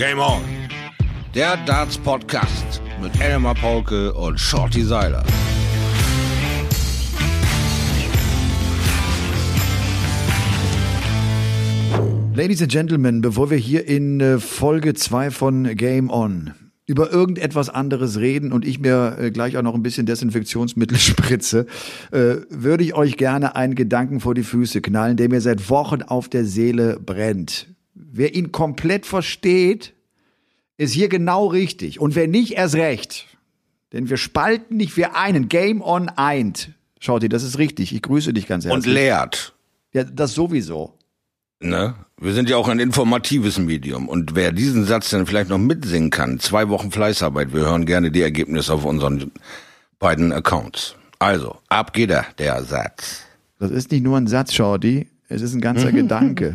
Game On. Der Darts Podcast mit Elmar Paulke und Shorty Seiler. Ladies and Gentlemen, bevor wir hier in äh, Folge 2 von Game On über irgendetwas anderes reden und ich mir äh, gleich auch noch ein bisschen Desinfektionsmittel spritze, äh, würde ich euch gerne einen Gedanken vor die Füße knallen, der mir seit Wochen auf der Seele brennt. Wer ihn komplett versteht, ist hier genau richtig. Und wer nicht, erst recht. Denn wir spalten nicht, wir einen. Game on eint. Schaut ihr, das ist richtig. Ich grüße dich ganz herzlich. Und lehrt. Ja, das sowieso. Ne? Wir sind ja auch ein informatives Medium. Und wer diesen Satz dann vielleicht noch mitsingen kann, zwei Wochen Fleißarbeit, wir hören gerne die Ergebnisse auf unseren beiden Accounts. Also, ab geht er, der Satz. Das ist nicht nur ein Satz, Shorty. Es ist ein ganzer Gedanke.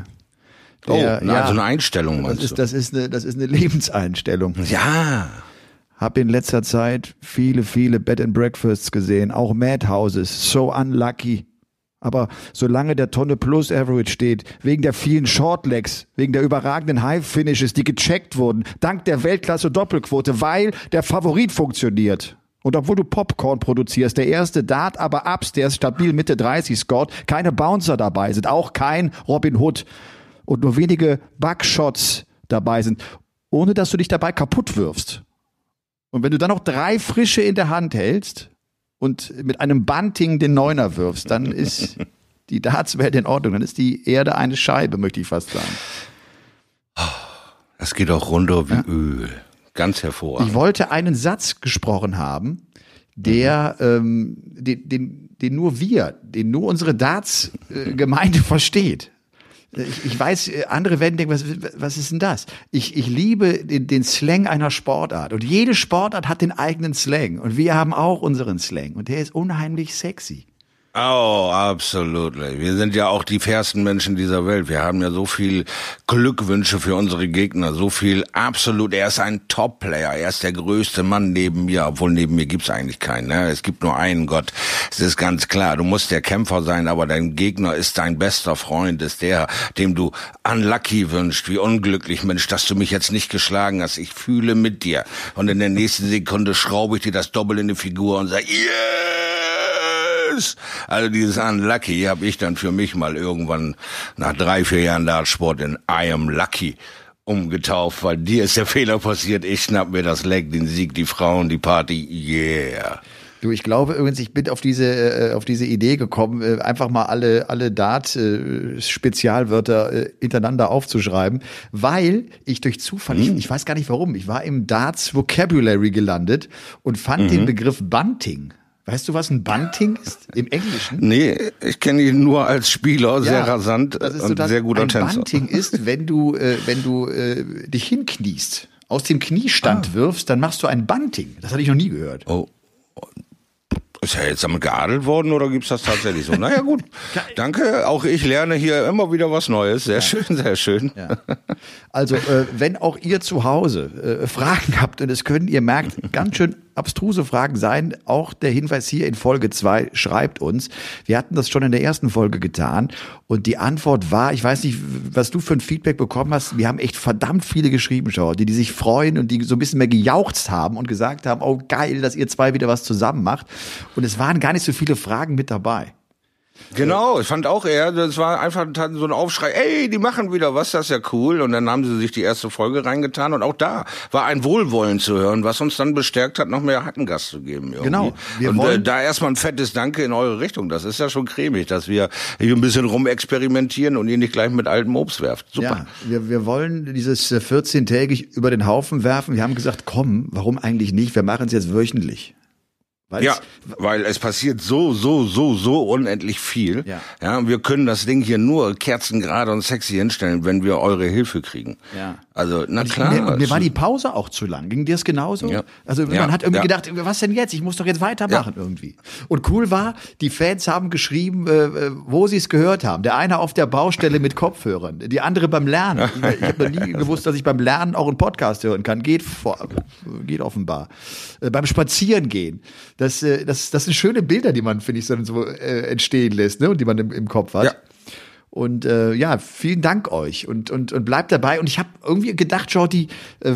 Der, oh, na, also eine Einstellung das meinst ist, du? das ist eine, das ist eine Lebenseinstellung. Ja. Hab in letzter Zeit viele, viele Bed and Breakfasts gesehen, auch Madhouses, so unlucky. Aber solange der Tonne Plus Average steht, wegen der vielen Shortlegs, wegen der überragenden High Finishes, die gecheckt wurden, dank der Weltklasse Doppelquote, weil der Favorit funktioniert. Und obwohl du Popcorn produzierst, der erste Dart aber upstairs stabil Mitte 30 scored, keine Bouncer dabei sind, auch kein Robin Hood und nur wenige Buckshots dabei sind, ohne dass du dich dabei kaputt wirfst. Und wenn du dann noch drei frische in der Hand hältst und mit einem Bunting den Neuner wirfst, dann ist die Dartswelt in Ordnung. Dann ist die Erde eine Scheibe, möchte ich fast sagen. Das geht auch runter wie Öl. Ganz hervorragend. Ich wollte einen Satz gesprochen haben, der, ähm, den, den, den nur wir, den nur unsere Darts-Gemeinde versteht. Ich, ich weiß, äh, andere werden denken, was, was ist denn das? Ich, ich liebe den, den Slang einer Sportart. Und jede Sportart hat den eigenen Slang. Und wir haben auch unseren Slang. Und der ist unheimlich sexy. Oh, absolut. Wir sind ja auch die fairsten Menschen dieser Welt. Wir haben ja so viel Glückwünsche für unsere Gegner, so viel absolut. Er ist ein Top-Player, er ist der größte Mann neben mir, obwohl neben mir gibt's eigentlich keinen. Ne? Es gibt nur einen Gott. Es ist ganz klar, du musst der Kämpfer sein, aber dein Gegner ist dein bester Freund, ist der, dem du unlucky wünscht, wie unglücklich, Mensch, dass du mich jetzt nicht geschlagen hast. Ich fühle mit dir. Und in der nächsten Sekunde schraube ich dir das Doppel in die Figur und sage, yeah! Yes! Also dieses Unlucky habe ich dann für mich mal irgendwann nach drei, vier Jahren Dartsport in I am lucky umgetauft, weil dir ist der Fehler passiert, ich schnapp mir das Leck, den Sieg, die Frauen, die Party, yeah. Du, ich glaube übrigens, ich bin auf diese äh, auf diese Idee gekommen, äh, einfach mal alle alle Dart äh, Spezialwörter äh, hintereinander aufzuschreiben, weil ich durch Zufall, ich, ich weiß gar nicht warum, ich war im Darts Vocabulary gelandet und fand den Begriff Bunting. Weißt du, was ein Bunting ist im Englischen? Nee, ich kenne ihn nur als Spieler, sehr rasant ist und so sehr guter ein Tänzer. Bunting ist, wenn du äh, wenn du äh, dich hinkniest, aus dem Kniestand wirfst, dann machst du ein Bunting. Das hatte ich noch nie gehört. Oh. Ist er jetzt damit geadelt worden oder gibt's das tatsächlich so? Naja, gut. Danke. Auch ich lerne hier immer wieder was Neues. Sehr schön, sehr schön. Ja. Also, äh, wenn auch ihr zu Hause äh, Fragen habt, und es können, ihr merkt, ganz schön abstruse Fragen sein, auch der Hinweis hier in Folge zwei schreibt uns. Wir hatten das schon in der ersten Folge getan und die Antwort war, ich weiß nicht, was du für ein Feedback bekommen hast, wir haben echt verdammt viele geschrieben, schau, die, die sich freuen und die so ein bisschen mehr gejauchzt haben und gesagt haben, oh geil, dass ihr zwei wieder was zusammen macht. Und es waren gar nicht so viele Fragen mit dabei. Genau, ich fand auch eher, das war einfach so ein Aufschrei, ey, die machen wieder was, das ist ja cool. Und dann haben sie sich die erste Folge reingetan und auch da war ein Wohlwollen zu hören, was uns dann bestärkt hat, noch mehr Hackengast zu geben. Irgendwie. Genau, wir und äh, wollen- da erstmal ein fettes Danke in eure Richtung. Das ist ja schon cremig, dass wir hier ein bisschen rumexperimentieren und ihr nicht gleich mit altem Obst werft. Super. Ja, wir, wir wollen dieses äh, 14-tägig über den Haufen werfen. Wir haben gesagt, komm, warum eigentlich nicht? Wir machen es jetzt wöchentlich. Weil's- Ja, weil es passiert so, so, so, so unendlich viel. Ja. ja, wir können das Ding hier nur kerzengerade und sexy hinstellen, wenn wir eure Hilfe kriegen. Ja. Also, na Und klar. Mir, und mir es- war die Pause auch zu lang. Ging dir das genauso? Ja. Also Ja. man hat irgendwie Ja. gedacht, was denn jetzt? Ich muss doch jetzt weitermachen irgendwie. Und cool war, die Fans haben geschrieben, äh, wo sie es gehört haben. Der eine auf der Baustelle mit Kopfhörern, die andere beim Lernen. Ich, ich habe noch nie gewusst, dass ich beim Lernen auch einen Podcast hören kann. Geht vor, geht offenbar. Äh, beim Spazierengehen. Das, äh, das, das sind schöne Bilder, die man, finde ich, so, so äh, entstehen lässt ne? und die man im, im Kopf hat. Und äh, ja, vielen Dank euch und, und, und bleibt dabei. Und ich habe irgendwie gedacht, Jordi, äh,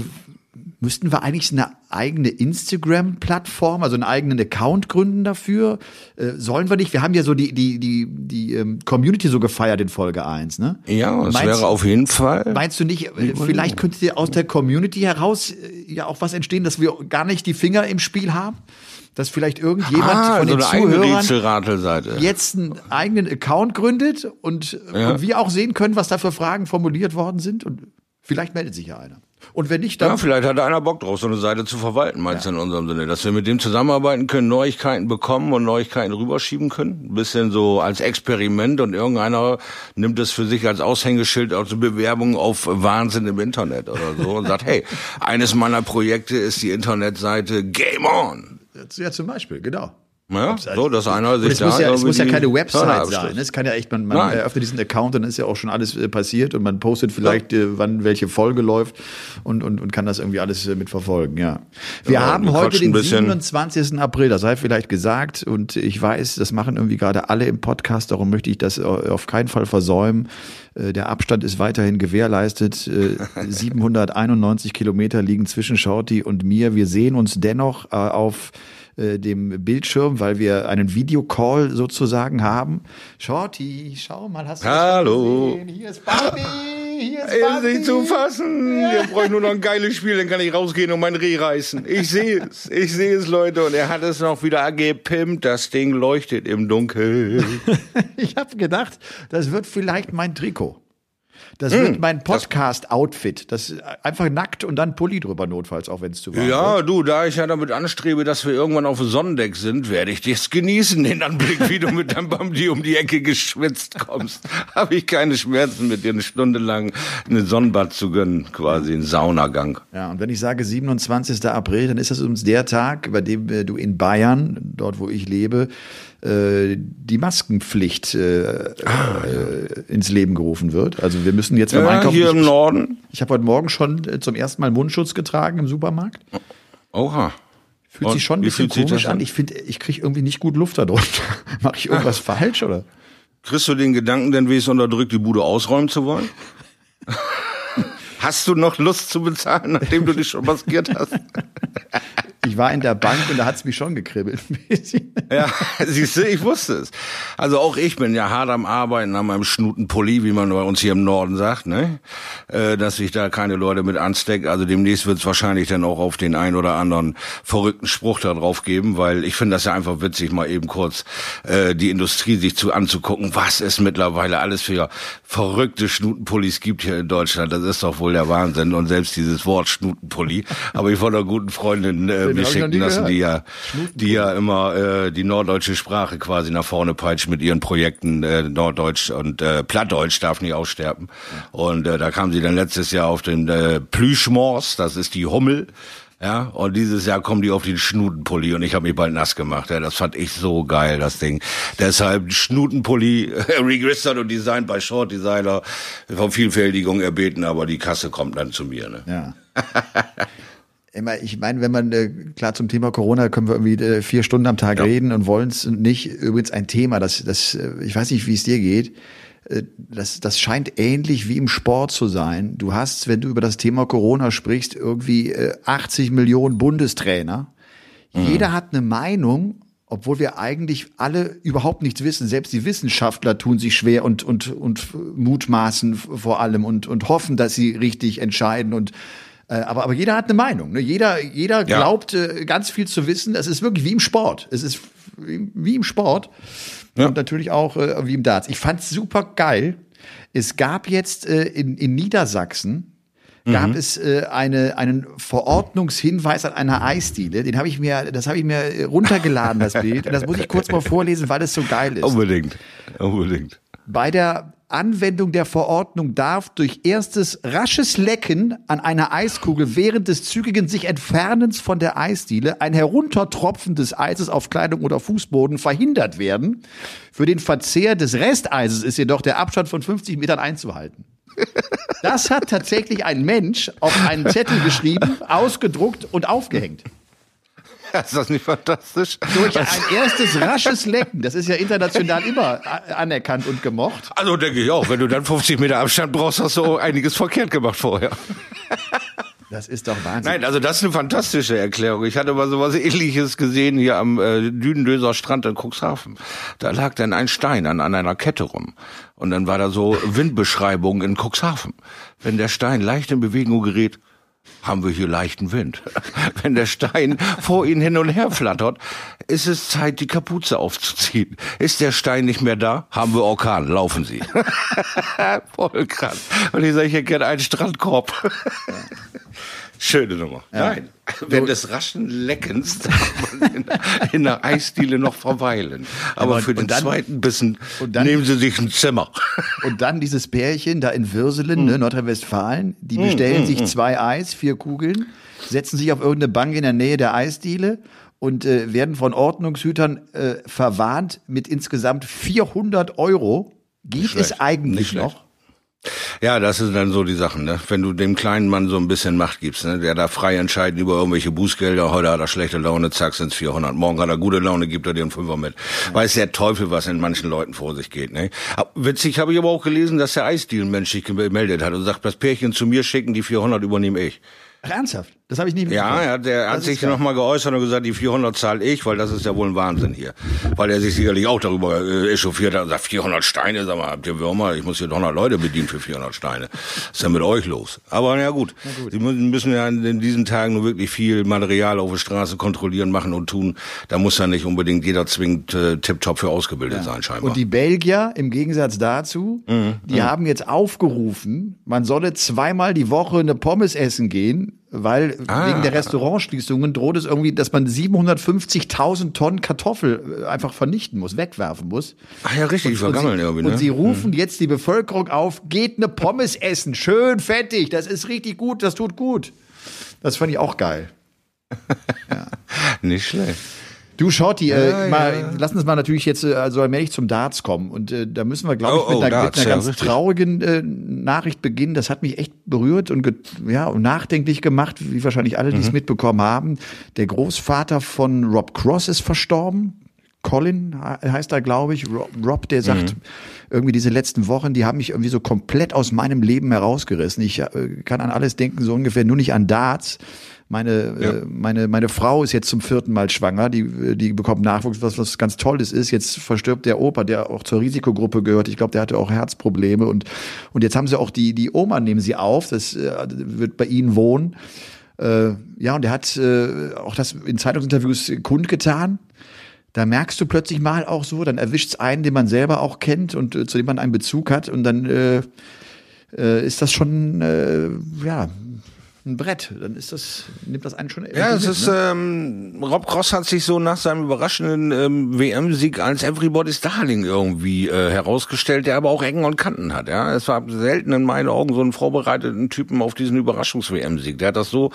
müssten wir eigentlich eine eigene Instagram-Plattform, also einen eigenen Account gründen dafür? Äh, sollen wir nicht? Wir haben ja so die, die, die, die ähm, Community so gefeiert in Folge 1, ne? Ja, das Meinst- wäre auf jeden Fall. Meinst du nicht, äh, vielleicht könnte aus der Community heraus äh, ja auch was entstehen, dass wir gar nicht die Finger im Spiel haben? Dass vielleicht irgendjemand ah, von so den eigene Zuhörern jetzt einen eigenen Account gründet und, Ja. und wir auch sehen können, was da für Fragen formuliert worden sind. Und vielleicht meldet sich ja einer. Und wenn nicht, Ja, dann vielleicht hat da einer Bock drauf, so eine Seite zu verwalten, meinst du in unserem Sinne, dass wir mit dem zusammenarbeiten können, Neuigkeiten bekommen und Neuigkeiten rüberschieben können, ein bisschen so als Experiment und irgendeiner nimmt es für sich als Aushängeschild als Bewerbung auf Wahnsinn im Internet oder so und sagt, hey, eines meiner Projekte ist die Internetseite Game On. Ja zum Beispiel, genau. Ja, so, dass einer sich es da muss ja, es muss ja keine Website sein. ne? Es kann ja echt, man, man Nein. eröffnet diesen Account, dann ist ja auch schon alles äh, passiert und man postet vielleicht, äh, wann welche Folge läuft und, und, und kann das irgendwie alles äh, mitverfolgen, ja. Wir Ja, haben heute den ein bisschen. 27. April, das sei vielleicht gesagt und ich weiß, das machen irgendwie gerade alle im Podcast, darum möchte ich das äh, auf keinen Fall versäumen. Äh, Der Abstand ist weiterhin gewährleistet. Äh, 791 Kilometer liegen zwischen Shorty und mir. Wir sehen uns dennoch äh, auf äh, dem Bildschirm, weil wir einen Videocall sozusagen haben. Shorty, schau mal, hast du Hallo. gesehen? Hier ist Bambi, hier ist Ist Bambi. nicht zu fassen. Jetzt brauche ich nur noch ein geiles Spiel, dann kann ich rausgehen und mein Reh reißen. Ich sehe es. Ich sehe es, Leute. Und er hat es noch wieder gepimpt. Das Ding leuchtet im Dunkeln. Ich habe gedacht, das wird vielleicht mein Trikot. Das wird mein Podcast-Outfit. Das ist einfach nackt und dann Pulli drüber notfalls, auch wenn es zu warm wird. Ja, du, da ich ja damit anstrebe, dass wir irgendwann auf dem Sonnendeck sind, werde ich dich genießen, den Anblick, wie du mit deinem Bambi um die Ecke geschwitzt kommst. Habe ich keine Schmerzen, mit dir eine Stunde lang einen Sonnenbad zu gönnen, quasi einen Saunagang. Ja, und wenn ich sage 27. April, dann ist das uns der Tag, bei dem äh, du in Bayern, dort wo ich lebe, äh, die Maskenpflicht äh, äh, ins Leben gerufen wird. Also wir müssen jetzt beim Ja, Einkaufen. hier im ich Norden. ich habe heute Morgen schon äh, zum ersten Mal Mundschutz getragen im Supermarkt. Oha. Fühlt Und sich schon ein bisschen komisch an. an? Ich finde, ich kriege irgendwie nicht gut Luft darunter. Mache ich irgendwas falsch oder? Kriegst du den Gedanken denn, wie es unterdrückt, die Bude ausräumen zu wollen? Hast du noch Lust zu bezahlen, nachdem du dich schon maskiert hast? Ich war in der Bank und da hat's mich schon gekribbelt. Ja, siehst du, ich wusste es. Also auch ich bin ja hart am Arbeiten an meinem Schnutenpulli, wie man bei uns hier im Norden sagt, ne? Äh, dass sich da keine Leute mit ansteckt. Also demnächst wird es wahrscheinlich dann auch auf den ein oder anderen verrückten Spruch da drauf geben, weil ich finde das ja einfach witzig, mal eben kurz äh, die Industrie sich zu anzugucken, was es mittlerweile alles für verrückte Schnutenpullis gibt hier in Deutschland. Das ist doch wohl der Wahnsinn. Und selbst dieses Wort Schnutenpulli habe ich von einer guten Freundin äh, mir schicken lassen, gehört. die ja, die ja immer äh, die norddeutsche Sprache quasi nach vorne peitscht mit ihren Projekten äh, Norddeutsch und äh, Plattdeutsch darf nicht aussterben. Und äh, da kam sie dann letztes Jahr auf den äh, Plüschmors, das ist die Hummel. Ja, und dieses Jahr kommen die auf den Schnutenpulli und ich habe mich bald nass gemacht. Ja, das fand ich so geil, das Ding. Deshalb Schnutenpulli, registert und designt bei Short Designer, von Vielfältigung erbeten, aber die Kasse kommt dann zu mir. Ne? Ja. Immer, ich meine, wenn man, äh, klar zum Thema Corona können wir irgendwie äh, vier Stunden am Tag Ja. reden und wollen es nicht. Übrigens ein Thema, das, das, äh, ich weiß nicht, wie es dir geht. Äh, Das, das scheint ähnlich wie im Sport zu sein. Du hast, wenn du über das Thema Corona sprichst, irgendwie äh, 80 Millionen Bundestrainer. Jeder hat eine Meinung, obwohl wir eigentlich alle überhaupt nichts wissen. Selbst die Wissenschaftler tun sich schwer und, und, und mutmaßen vor allem und, und hoffen, dass sie richtig entscheiden und äh, aber, aber jeder hat eine Meinung. Ne? Jeder, jeder Ja. glaubt, äh, ganz viel zu wissen. Es ist wirklich wie im Sport. Es ist wie im Sport. Ja. Und natürlich auch äh, wie im Darts. Ich fand's super geil. Es gab jetzt äh, in, in Niedersachsen gab es äh, eine, einen Verordnungshinweis an einer Eisdiele. Den habe ich mir, das habe ich mir runtergeladen, das Bild. Und das muss ich kurz mal vorlesen, weil es so geil ist. Unbedingt, unbedingt. Bei der Anwendung der Verordnung darf durch erstes rasches Lecken an einer Eiskugel während des zügigen sich Entfernens von der Eisdiele ein Heruntertropfen des Eises auf Kleidung oder Fußboden verhindert werden. Für den Verzehr des Resteises ist jedoch der Abstand von 50 Metern einzuhalten. Das hat tatsächlich ein Mensch auf einen Zettel geschrieben, ausgedruckt und aufgehängt. Ist das nicht fantastisch? Durch ein erstes rasches Lecken, das ist ja international immer anerkannt und gemocht. Also denke ich auch, wenn du dann 50 Meter Abstand brauchst, hast du einiges verkehrt gemacht vorher. Das ist doch Wahnsinn. Nein, also das ist eine fantastische Erklärung. Ich hatte mal sowas ähnliches gesehen hier am äh, Dünendöser Strand in Cuxhaven. Da lag dann ein Stein an, an einer Kette rum. Und dann war da so Windbeschreibung in Cuxhaven. Wenn der Stein leicht in Bewegung gerät, haben wir hier leichten Wind. Wenn der Stein vor ihnen hin und her flattert, ist es Zeit, die Kapuze aufzuziehen. Ist der Stein nicht mehr da, haben wir Orkan, laufen Sie. Voll krass. Und ich sage, ich hätte gerne einen Strandkorb. Schöne Nummer. Ja. Nein, wenn des raschen Leckens darf man in, in der Eisdiele noch verweilen. Aber, Aber für den dann, zweiten Bissen dann, nehmen Sie sich ein Zimmer. Und dann dieses Pärchen da in Würselen, ne, hm. Nordrhein-Westfalen, die hm, bestellen mm, sich mm, zwei Eis, vier Kugeln, setzen sich auf irgendeine Bank in der Nähe der Eisdiele und äh, werden von Ordnungshütern äh, verwarnt mit insgesamt 400 Euro. Geht es eigentlich noch? Ja, das sind dann so die Sachen, ne? Wenn du dem kleinen Mann so ein bisschen Macht gibst, ne? Der da frei entscheiden über irgendwelche Bußgelder, heute hat er schlechte Laune, zack, sind's 400. Morgen hat er gute Laune, gibt er dir einen Fünfer mit. Weiß der Teufel, was in manchen Leuten vor sich geht, ne? Witzig habe ich aber auch gelesen, dass der Eisdeal Mensch sich gemeldet hat und sagt, das Pärchen zu mir schicken, die 400 übernehme ich. Ach, ernsthaft? Das habe ich nie Ja, ja, der hat sich nochmal geäußert und gesagt, die 400 zahle ich, weil das ist ja wohl ein Wahnsinn hier. Weil er sich sicherlich auch darüber äh, echauffiert hat und sagt, 400 Steine, sag mal, habt ihr Würmer? Ich muss hier 100 Leute bedienen für 400 Steine. Was ist denn mit euch los? Aber na gut, na gut. die müssen ja in diesen Tagen nur wirklich viel Material auf der Straße kontrollieren, machen und tun. Da muss ja nicht unbedingt jeder zwingend äh, tiptop für ausgebildet ja. sein, scheinbar. Und die Belgier, im Gegensatz dazu, mhm. die mhm. haben jetzt aufgerufen, man solle zweimal die Woche eine Pommes essen gehen, weil ah. wegen der Restaurantschließungen droht es irgendwie, dass man 750.000 Tonnen Kartoffel äh, einfach vernichten muss, wegwerfen muss. Ach ja, richtig, und, vergammeln und sie, irgendwie. Ne? Und sie rufen hm. jetzt die Bevölkerung auf, geht eine Pommes essen, schön fettig, das ist richtig gut, das tut gut. Das fand ich auch geil. ja. Nicht schlecht. Du Shorty, äh, ja, mal, ja. lass uns mal natürlich jetzt äh, also allmählich zum Darts kommen. Und äh, da müssen wir, glaube ich, oh, mit, einer, oh, mit einer ganz ja, traurigen äh, Nachricht beginnen. Das hat mich echt berührt und ja, und nachdenklich gemacht, wie wahrscheinlich alle, die es mhm. mitbekommen haben. Der Großvater von Rob Cross ist verstorben. Colin heißt er, glaube ich. Rob, der sagt, mhm. irgendwie diese letzten Wochen, die haben mich irgendwie so komplett aus meinem Leben herausgerissen. Ich äh, kann an alles denken, so ungefähr, nur nicht an Darts. Meine, ja. äh, meine, meine Frau ist jetzt zum vierten Mal schwanger, die, die bekommt Nachwuchs, was, was ganz Tolles ist. Jetzt verstirbt der Opa, der auch zur Risikogruppe gehört. Ich glaube, der hatte auch Herzprobleme. Und, und jetzt haben sie auch die, die Oma, nehmen sie auf, das äh, wird bei ihnen wohnen. Äh, ja, und der hat äh, auch das in Zeitungsinterviews kundgetan. Da merkst du plötzlich mal auch so, dann erwischt es einen, den man selber auch kennt und äh, zu dem man einen Bezug hat. Und dann äh, äh, ist das schon, äh, ja, ein Brett, dann ist das, nimmt das einen schon. Ja, es ist, ne? ähm, Rob Cross hat sich so nach seinem überraschenden ähm, WM-Sieg als Everybody's Darling irgendwie äh, herausgestellt, der aber auch Ecken und Kanten hat. Ja, es war selten in meinen Augen so einen vorbereiteten Typen auf diesen Überraschungs-WM-Sieg. Der hat das so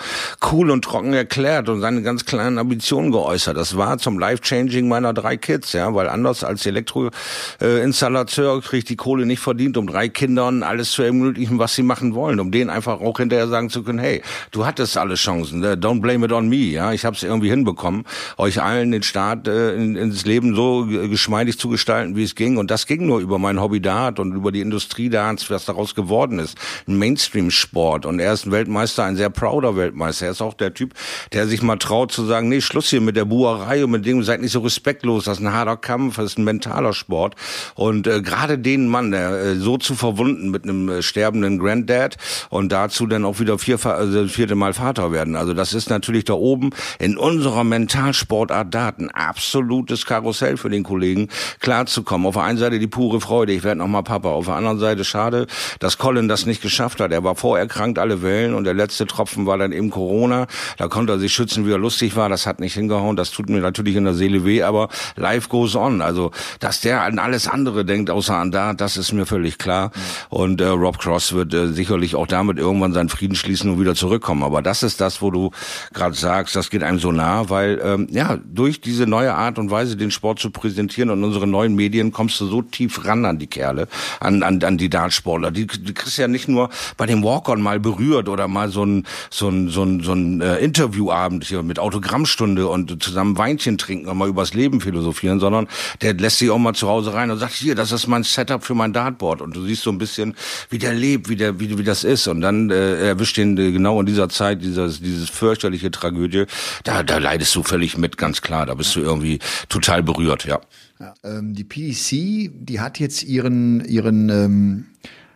cool und trocken erklärt und seine ganz kleinen Ambitionen geäußert. Das war zum Life-Changing meiner drei Kids, ja, weil anders als Elektroinstallateur äh, kriegt die Kohle nicht verdient, um drei Kindern alles zu ermöglichen, was sie machen wollen, um denen einfach auch hinterher sagen zu können, hey, hey, du hattest alle Chancen, ne? don't blame it on me, ja, ich habe es irgendwie hinbekommen, euch allen den Start äh, in, ins Leben so geschmeidig zu gestalten, wie es ging. Und das ging nur über mein Hobby Dart und über die Industrie Darts, was daraus geworden ist, ein Mainstream-Sport. Und er ist ein Weltmeister, ein sehr prouder Weltmeister, er ist auch der Typ, der sich mal traut zu sagen, nee, Schluss hier mit der Buerei und mit dem, seid nicht so respektlos, das ist ein harter Kampf, das ist ein mentaler Sport. Und äh, gerade den Mann, der äh, so zu verwunden mit einem äh, sterbenden Granddad und dazu dann auch wieder vier also das vierte Mal Vater werden. Also das ist natürlich da oben in unserer Mentalsportart Daten absolutes Karussell für den Kollegen, klarzukommen. Auf der einen Seite die pure Freude, ich werde nochmal Papa. Auf der anderen Seite schade, dass Colin das nicht geschafft hat. Er war vorerkrankt, alle Wellen und der letzte Tropfen war dann eben Corona. Da konnte er sich schützen, wie er lustig war. Das hat nicht hingehauen. Das tut mir natürlich in der Seele weh, aber life goes on. Also, dass der an alles andere denkt, außer an Dart, das ist mir völlig klar. Und äh, Rob Cross wird äh, sicherlich auch damit irgendwann seinen Frieden schließen und wieder wieder zurückkommen. Aber das ist das, wo du gerade sagst, das geht einem so nah, weil ähm, ja durch diese neue Art und Weise, den Sport zu präsentieren und unsere neuen Medien, kommst du so tief ran an die Kerle, an an, an die Dartsportler. Die, die kriegst ja nicht nur bei dem Walk-on mal berührt oder mal so ein so ein so ein, so ein äh, Interviewabend hier mit Autogrammstunde und zusammen Weinchen trinken und mal übers Leben philosophieren, sondern der lässt sich auch mal zu Hause rein und sagt hier, das ist mein Setup für mein Dartboard und du siehst so ein bisschen, wie der lebt, wie der wie, wie das ist und dann äh, erwischt den äh, genau in dieser Zeit dieses dieses fürchterliche Tragödie, da da leidest du völlig mit, ganz klar, da bist du irgendwie total berührt, ja. ja ähm, die PDC, die hat jetzt ihren ihren ähm,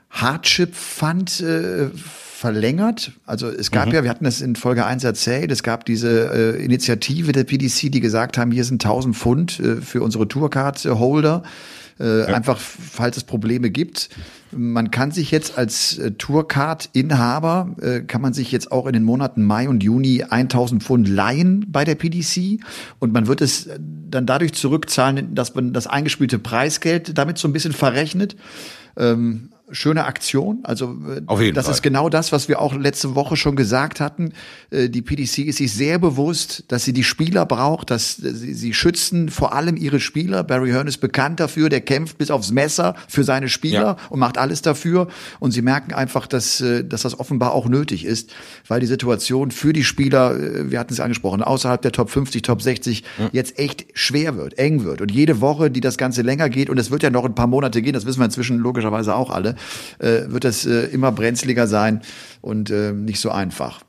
Hardship Fund äh, verlängert. Also es gab mhm. ja, wir hatten das in Folge 1 erzählt, es gab diese äh, Initiative der PDC, die gesagt haben, hier sind 1000 Pfund äh, für unsere Tourcard-Holder. Äh, ja. Einfach, falls es Probleme gibt. Man kann sich jetzt als äh, Tourcard-Inhaber, äh, kann man sich jetzt auch in den Monaten Mai und Juni 1000 Pfund leihen bei der PDC und man wird es dann dadurch zurückzahlen, dass man das eingespielte Preisgeld damit so ein bisschen verrechnet. Ähm, schöne Aktion. Also äh, Auf jeden das Fall. ist genau das, was wir auch letzte Woche schon gesagt hatten. Äh, die PDC ist sich sehr bewusst, dass sie die Spieler braucht, dass sie, sie schützen vor allem ihre Spieler. Barry Hearn ist bekannt dafür, der kämpft bis aufs Messer für seine Spieler ja. und macht alles dafür. Und sie merken einfach, dass, äh, dass das offenbar auch nötig ist, weil die Situation für die Spieler, wir hatten es angesprochen, außerhalb der Top 50, Top 60 ja. jetzt echt schwer wird, eng wird. Und jede Woche, die das Ganze länger geht, und es wird ja noch ein paar Monate gehen, das wissen wir inzwischen logischerweise auch alle, äh, wird das äh, immer brenzliger sein und äh, nicht so einfach.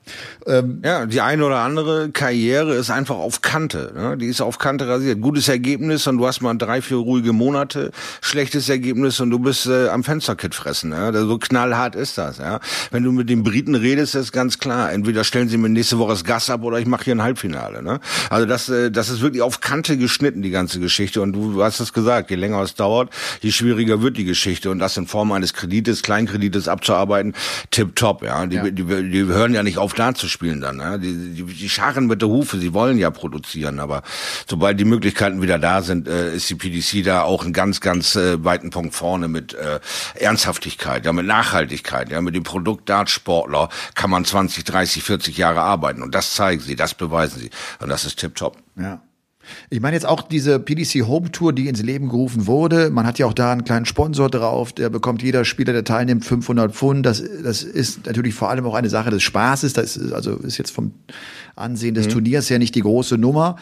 Ähm, ja, die eine oder andere Karriere ist einfach auf Kante. Ne? Die ist auf Kante rasiert. Gutes Ergebnis und du hast mal drei, vier ruhige Monate. Schlechtes Ergebnis und du bist äh, am Fensterkit fressen. Ja? So knallhart ist das. Ja? Wenn du mit den Briten redest, ist ganz klar. Entweder stellen sie mir nächste Woche das Gas ab oder ich mache hier ein Halbfinale. Ne? Also das, äh, das ist wirklich auf Kante geschnitten, die ganze Geschichte. Und du, du hast es gesagt, je länger es dauert, je schwieriger wird die Geschichte. Und das in Form eines Kredites, Kleinkredites abzuarbeiten, tipptopp. Ja? Die, ja. die, die, die hören ja nicht auf da zu spielen dann. Ne? Die, die, die scharren mit der Hufe, sie wollen ja produzieren, aber sobald die Möglichkeiten wieder da sind, äh, ist die PDC da auch einen ganz, ganz äh, weiten Punkt vorne mit äh, Ernsthaftigkeit, ja, mit Nachhaltigkeit, ja, mit dem Produkt Dartsportler kann man 20, 30, 40 Jahre arbeiten und das zeigen sie, das beweisen sie und das ist tipptopp. Ja. Ich meine jetzt auch diese PDC Home Tour, die ins Leben gerufen wurde. Man hat ja auch da einen kleinen Sponsor drauf. Der bekommt jeder Spieler, der teilnimmt, 500 Pfund. Das, das ist natürlich vor allem auch eine Sache des Spaßes. Das ist, also ist jetzt vom Ansehen des mhm. Turniers her nicht die große Nummer.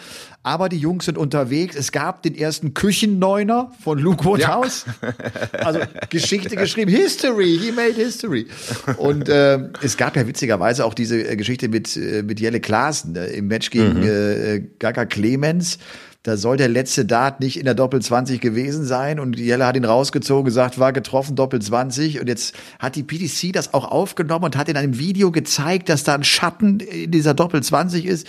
Aber die Jungs sind unterwegs. Es gab den ersten Küchenneuner von Luke Woodhouse. Ja. Also Geschichte geschrieben. History. He made history. Und äh, es gab ja witzigerweise auch diese äh, Geschichte mit, äh, mit Jelle Klaassen äh, im Match gegen mhm. äh, Gaga Clemens. Da soll der letzte Dart nicht in der Doppel 20 gewesen sein und Jelle hat ihn rausgezogen, gesagt, war getroffen, Doppel 20 und jetzt hat die PDC das auch aufgenommen und hat in einem Video gezeigt, dass da ein Schatten in dieser Doppel 20 ist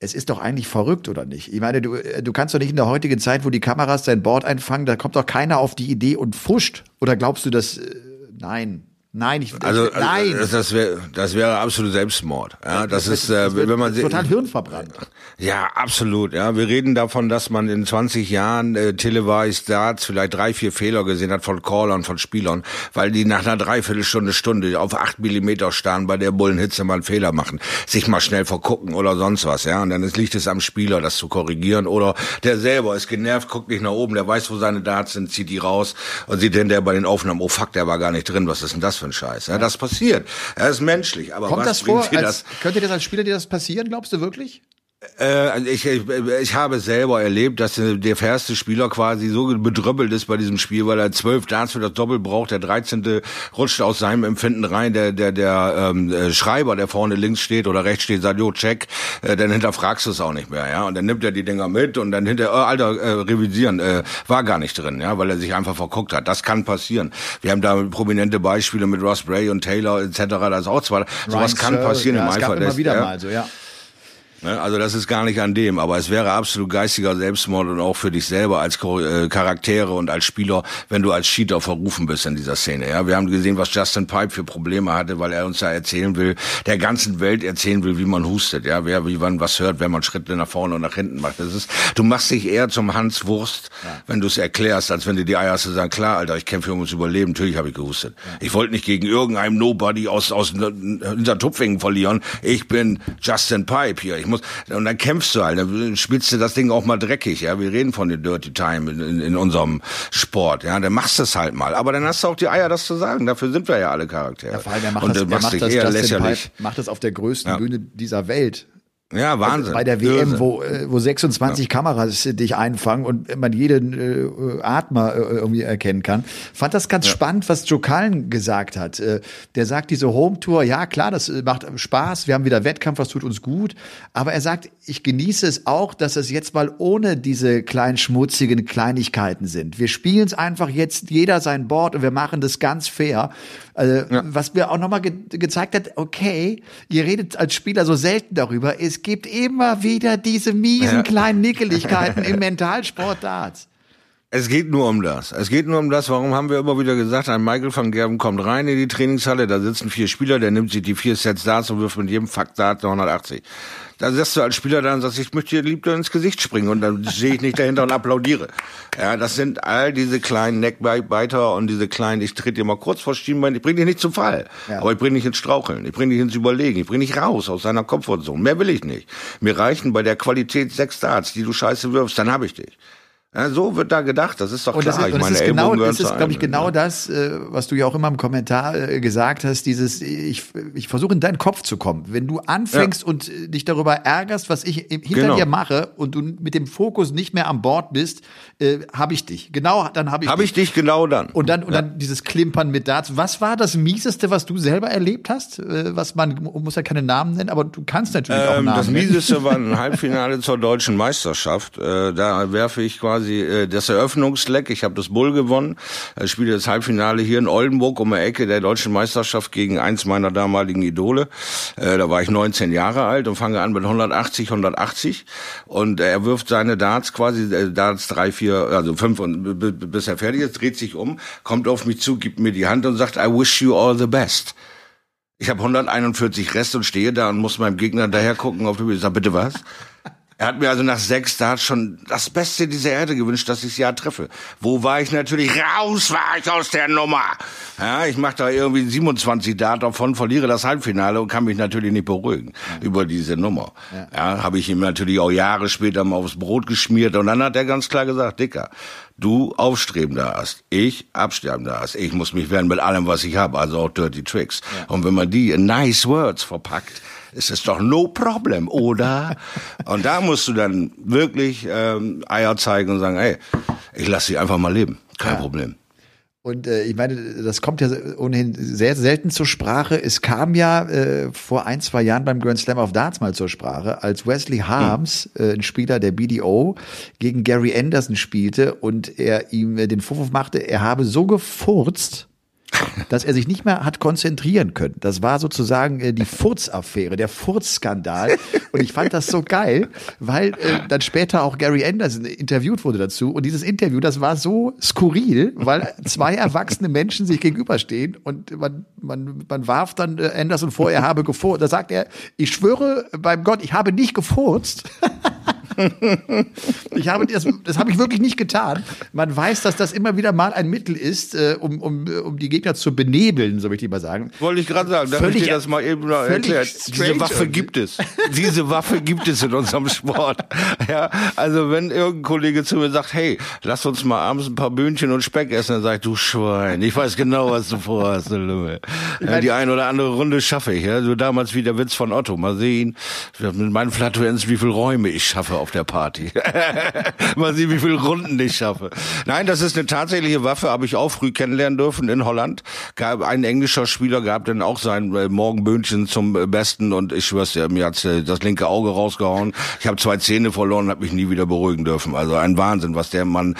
es ist doch eigentlich verrückt, oder nicht? Ich meine, du, äh, du kannst doch nicht in der heutigen Zeit, wo die Kameras dein Board einfangen, da kommt doch keiner auf die Idee und fuscht. Oder glaubst du, dass, äh, nein, Nein, ich also, also nein. Das wäre das wäre absolut Selbstmord. Ja, das, das ist äh, wenn man total hirnverbrannt. Ja, absolut. Ja, wir reden davon, dass man in 20 Jahren äh, televised Darts vielleicht drei, vier Fehler gesehen hat von Callern, von Spielern, weil die nach einer Dreiviertelstunde, Stunde auf acht Millimeter starren bei der Bullenhitze mal einen Fehler machen, sich mal schnell vergucken oder sonst was. Ja, und dann ist, liegt es am Spieler, das zu korrigieren oder der selber ist genervt, guckt nicht nach oben, der weiß, wo seine Darts sind, zieht die raus und sieht dann der bei den Aufnahmen, oh fuck, der war gar nicht drin. Was ist denn das für ein Scheiß. Ja, das passiert. Er ist menschlich. Aber Kommt was das vor? Als, das? Könnte das als Spieler dir das passieren, glaubst du wirklich? Äh, ich, ich, ich habe selber erlebt, dass der erste Spieler quasi so bedröppelt ist bei diesem Spiel, weil er zwölf Darts für das Doppel braucht, der 13. rutscht aus seinem Empfinden rein, der der der ähm, äh, Schreiber, der vorne links steht oder rechts steht, sagt, jo, check, äh, dann hinterfragst du es auch nicht mehr, ja, und dann nimmt er die Dinger mit und dann hinter, oh, Alter, äh, revisieren, äh, war gar nicht drin, ja, weil er sich einfach verguckt hat. Das kann passieren. Wir haben da prominente Beispiele mit Ross Bray und Taylor etc., das ist auch zwar, sowas kann passieren ja, im Eifer. Immer wieder ja. mal so, ja. Ne? Also das ist gar nicht an dem, aber es wäre absolut geistiger Selbstmord und auch für dich selber als äh, Charaktere und als Spieler, wenn du als Cheater verrufen bist in dieser Szene. Ja, wir haben gesehen, was Justin Pipe für Probleme hatte, weil er uns da erzählen will, der ganzen Welt erzählen will, wie man hustet. Ja, wer wie man was hört, wenn man Schritte nach vorne und nach hinten macht. Das ist, du machst dich eher zum Hans Wurst, ja. wenn du es erklärst, als wenn du die Eier hast zu sagen, klar, Alter, ich kämpfe um ums Überleben. Natürlich habe ich gehustet. Ja. Ich wollte nicht gegen irgendeinem Nobody aus aus Hintertupfingen verlieren. Ich bin Justin Pipe hier. Ich muss und dann kämpfst du halt, dann spielst du das Ding auch mal dreckig, ja. Wir reden von den Dirty Time in, in, in unserem Sport, ja. Dann machst du es halt mal. Aber dann hast du auch die Eier, das zu sagen. Dafür sind wir ja alle Charaktere. Ja, vor allem, der macht und das, der macht das, eher lächerlich. Pipe macht das auf der größten ja. Bühne dieser Welt. Ja, Wahnsinn. Bei der WM, wo, äh, wo 26 ja. Kameras dich einfangen und man jeden äh, Atmer äh, irgendwie erkennen kann. Fand das ganz ja. spannend, was Joe Cullen gesagt hat. Äh, der sagt, diese Home-Tour, ja klar, das äh, macht Spaß, wir haben wieder Wettkampf, das tut uns gut. Aber er sagt, ich genieße es auch, dass es jetzt mal ohne diese kleinen schmutzigen Kleinigkeiten sind. Wir spielen es einfach jetzt jeder sein Board und wir machen das ganz fair. Also, ja. was mir auch nochmal ge gezeigt hat, okay, ihr redet als Spieler so selten darüber, es gibt immer wieder diese miesen ja. kleinen Nickeligkeiten im Mentalsport Darts. Es geht nur um das. Es geht nur um das. Warum haben wir immer wieder gesagt, ein Michael van Gerben kommt rein in die Trainingshalle, da sitzen vier Spieler, der nimmt sich die vier Sets Darts und wirft mit jedem Fakt Dart 180. Da setzt du als Spieler da und sagst, ich möchte dir lieb ins Gesicht springen und dann sehe ich nicht dahinter und applaudiere. Ja, das sind all diese kleinen Neckbiter und diese kleinen, ich trete dir mal kurz vor Schienbein, ich bringe dich nicht zum Fall, ja. aber ich bringe dich ins Straucheln, ich bringe dich ins Überlegen, ich bringe dich raus aus deiner Komfortzone. Mehr will ich nicht. Mir reichen bei der Qualität sechs Darts, die du scheiße wirfst, dann habe ich dich. Ja, so wird da gedacht, das ist doch und klar. Das ist, ich meine, das ist genau, das ist, glaube ich, genau ja. das, äh, was du ja auch immer im Kommentar äh, gesagt hast, dieses, ich, ich versuche in deinen Kopf zu kommen. Wenn du anfängst ja. und dich darüber ärgerst, was ich hinter genau. dir mache und du mit dem Fokus nicht mehr an Bord bist, äh, habe ich dich. Genau, dann habe ich hab dich. Habe ich dich genau dann. Und dann, und dann dieses Klimpern mit Darts. Was war das Mieseste, was du selber erlebt hast? Äh, was man, muss ja keine Namen nennen, aber du kannst natürlich ähm, auch Namen Das Mieseste war ein Halbfinale zur deutschen Meisterschaft. Äh, da werfe ich quasi äh, das Eröffnungsleck. Ich habe das Bull gewonnen. Ich spiele das Halbfinale hier in Oldenburg um die Ecke der deutschen Meisterschaft gegen eins meiner damaligen Idole. Äh, da war ich 19 Jahre alt und fange an mit 180, 180 und er wirft seine Darts quasi äh, Darts drei, vier, also fünf und bis er fertig ist, dreht sich um, kommt auf mich zu, gibt mir die Hand und sagt, I wish you all the best. Ich habe 141 Rest und stehe da und muss meinem Gegner daher gucken auf die Bühne. Sag bitte was? Er hat mir also nach sechs Starts schon das Beste dieser Erde gewünscht, dass ich das Jahr treffe. Wo war ich natürlich? Raus war ich aus der Nummer. Ja, ich mache da irgendwie 27 Dart davon, verliere das Halbfinale und kann mich natürlich nicht beruhigen ja. über diese Nummer. Ja, ja habe ich ihm natürlich auch Jahre später mal aufs Brot geschmiert und dann hat er ganz klar gesagt, Dicker, du aufstrebender hast, ich absterbender hast. Ich muss mich wehren mit allem, was ich habe, also auch Dirty Tricks. Ja. Und wenn man die in nice words verpackt, ist es doch no problem, oder? und da musst du dann wirklich ähm, Eier zeigen und sagen, hey, ich lasse sie einfach mal leben, kein ja. Problem. Und äh, ich meine, das kommt ja ohnehin sehr selten zur Sprache. Es kam ja äh, vor ein, zwei Jahren beim Grand Slam of Darts mal zur Sprache, als Wesley Harms, hm. äh, ein Spieler der BDO, gegen Gary Anderson spielte und er ihm äh, den Vorwurf machte, er habe so gefurzt, dass er sich nicht mehr hat konzentrieren können. Das war sozusagen äh, die Furz-Affäre, der Furz-Skandal. Und ich fand das so geil, weil äh, dann später auch Gary Anderson interviewt wurde dazu. Und dieses Interview, das war so skurril, weil zwei erwachsene Menschen sich gegenüberstehen und man, man, man warf dann äh, Anderson vor, er habe gefurzt. Da sagt er, ich schwöre beim Gott, ich habe nicht gefurzt. ich habe das, das habe ich wirklich nicht getan. Man weiß, dass das immer wieder mal ein Mittel ist, äh, um, um, um die Gegner zu benebeln, so möchte ich mal sagen. Wollte ich gerade sagen, darf völlig, ich dir das mal eben noch erklären. Diese Waffe gibt es. Diese Waffe gibt es in unserem Sport. Ja, also wenn irgendein Kollege zu mir sagt, hey, lass uns mal abends ein paar Böhnchen und Speck essen, dann sag ich, du Schwein, ich weiß genau, was du vorhast. Ja, die eine oder andere Runde schaffe ich. Ja, so damals wie der Witz von Otto. Mal sehen, mit meinen Flatulenz, wie viele Räume ich schaffe auf der Party. Mal sehen, wie viele Runden ich schaffe. Nein, das ist eine tatsächliche Waffe, habe ich auch früh kennenlernen dürfen in Holland. Gab ein englischer Spieler gab dann auch sein äh, Morgenböhnchen zum äh, Besten und ich schwör's dir, mir hat's äh, das linke Auge rausgehauen. Ich habe zwei Zähne verloren, habe mich nie wieder beruhigen dürfen. Also ein Wahnsinn, was der Mann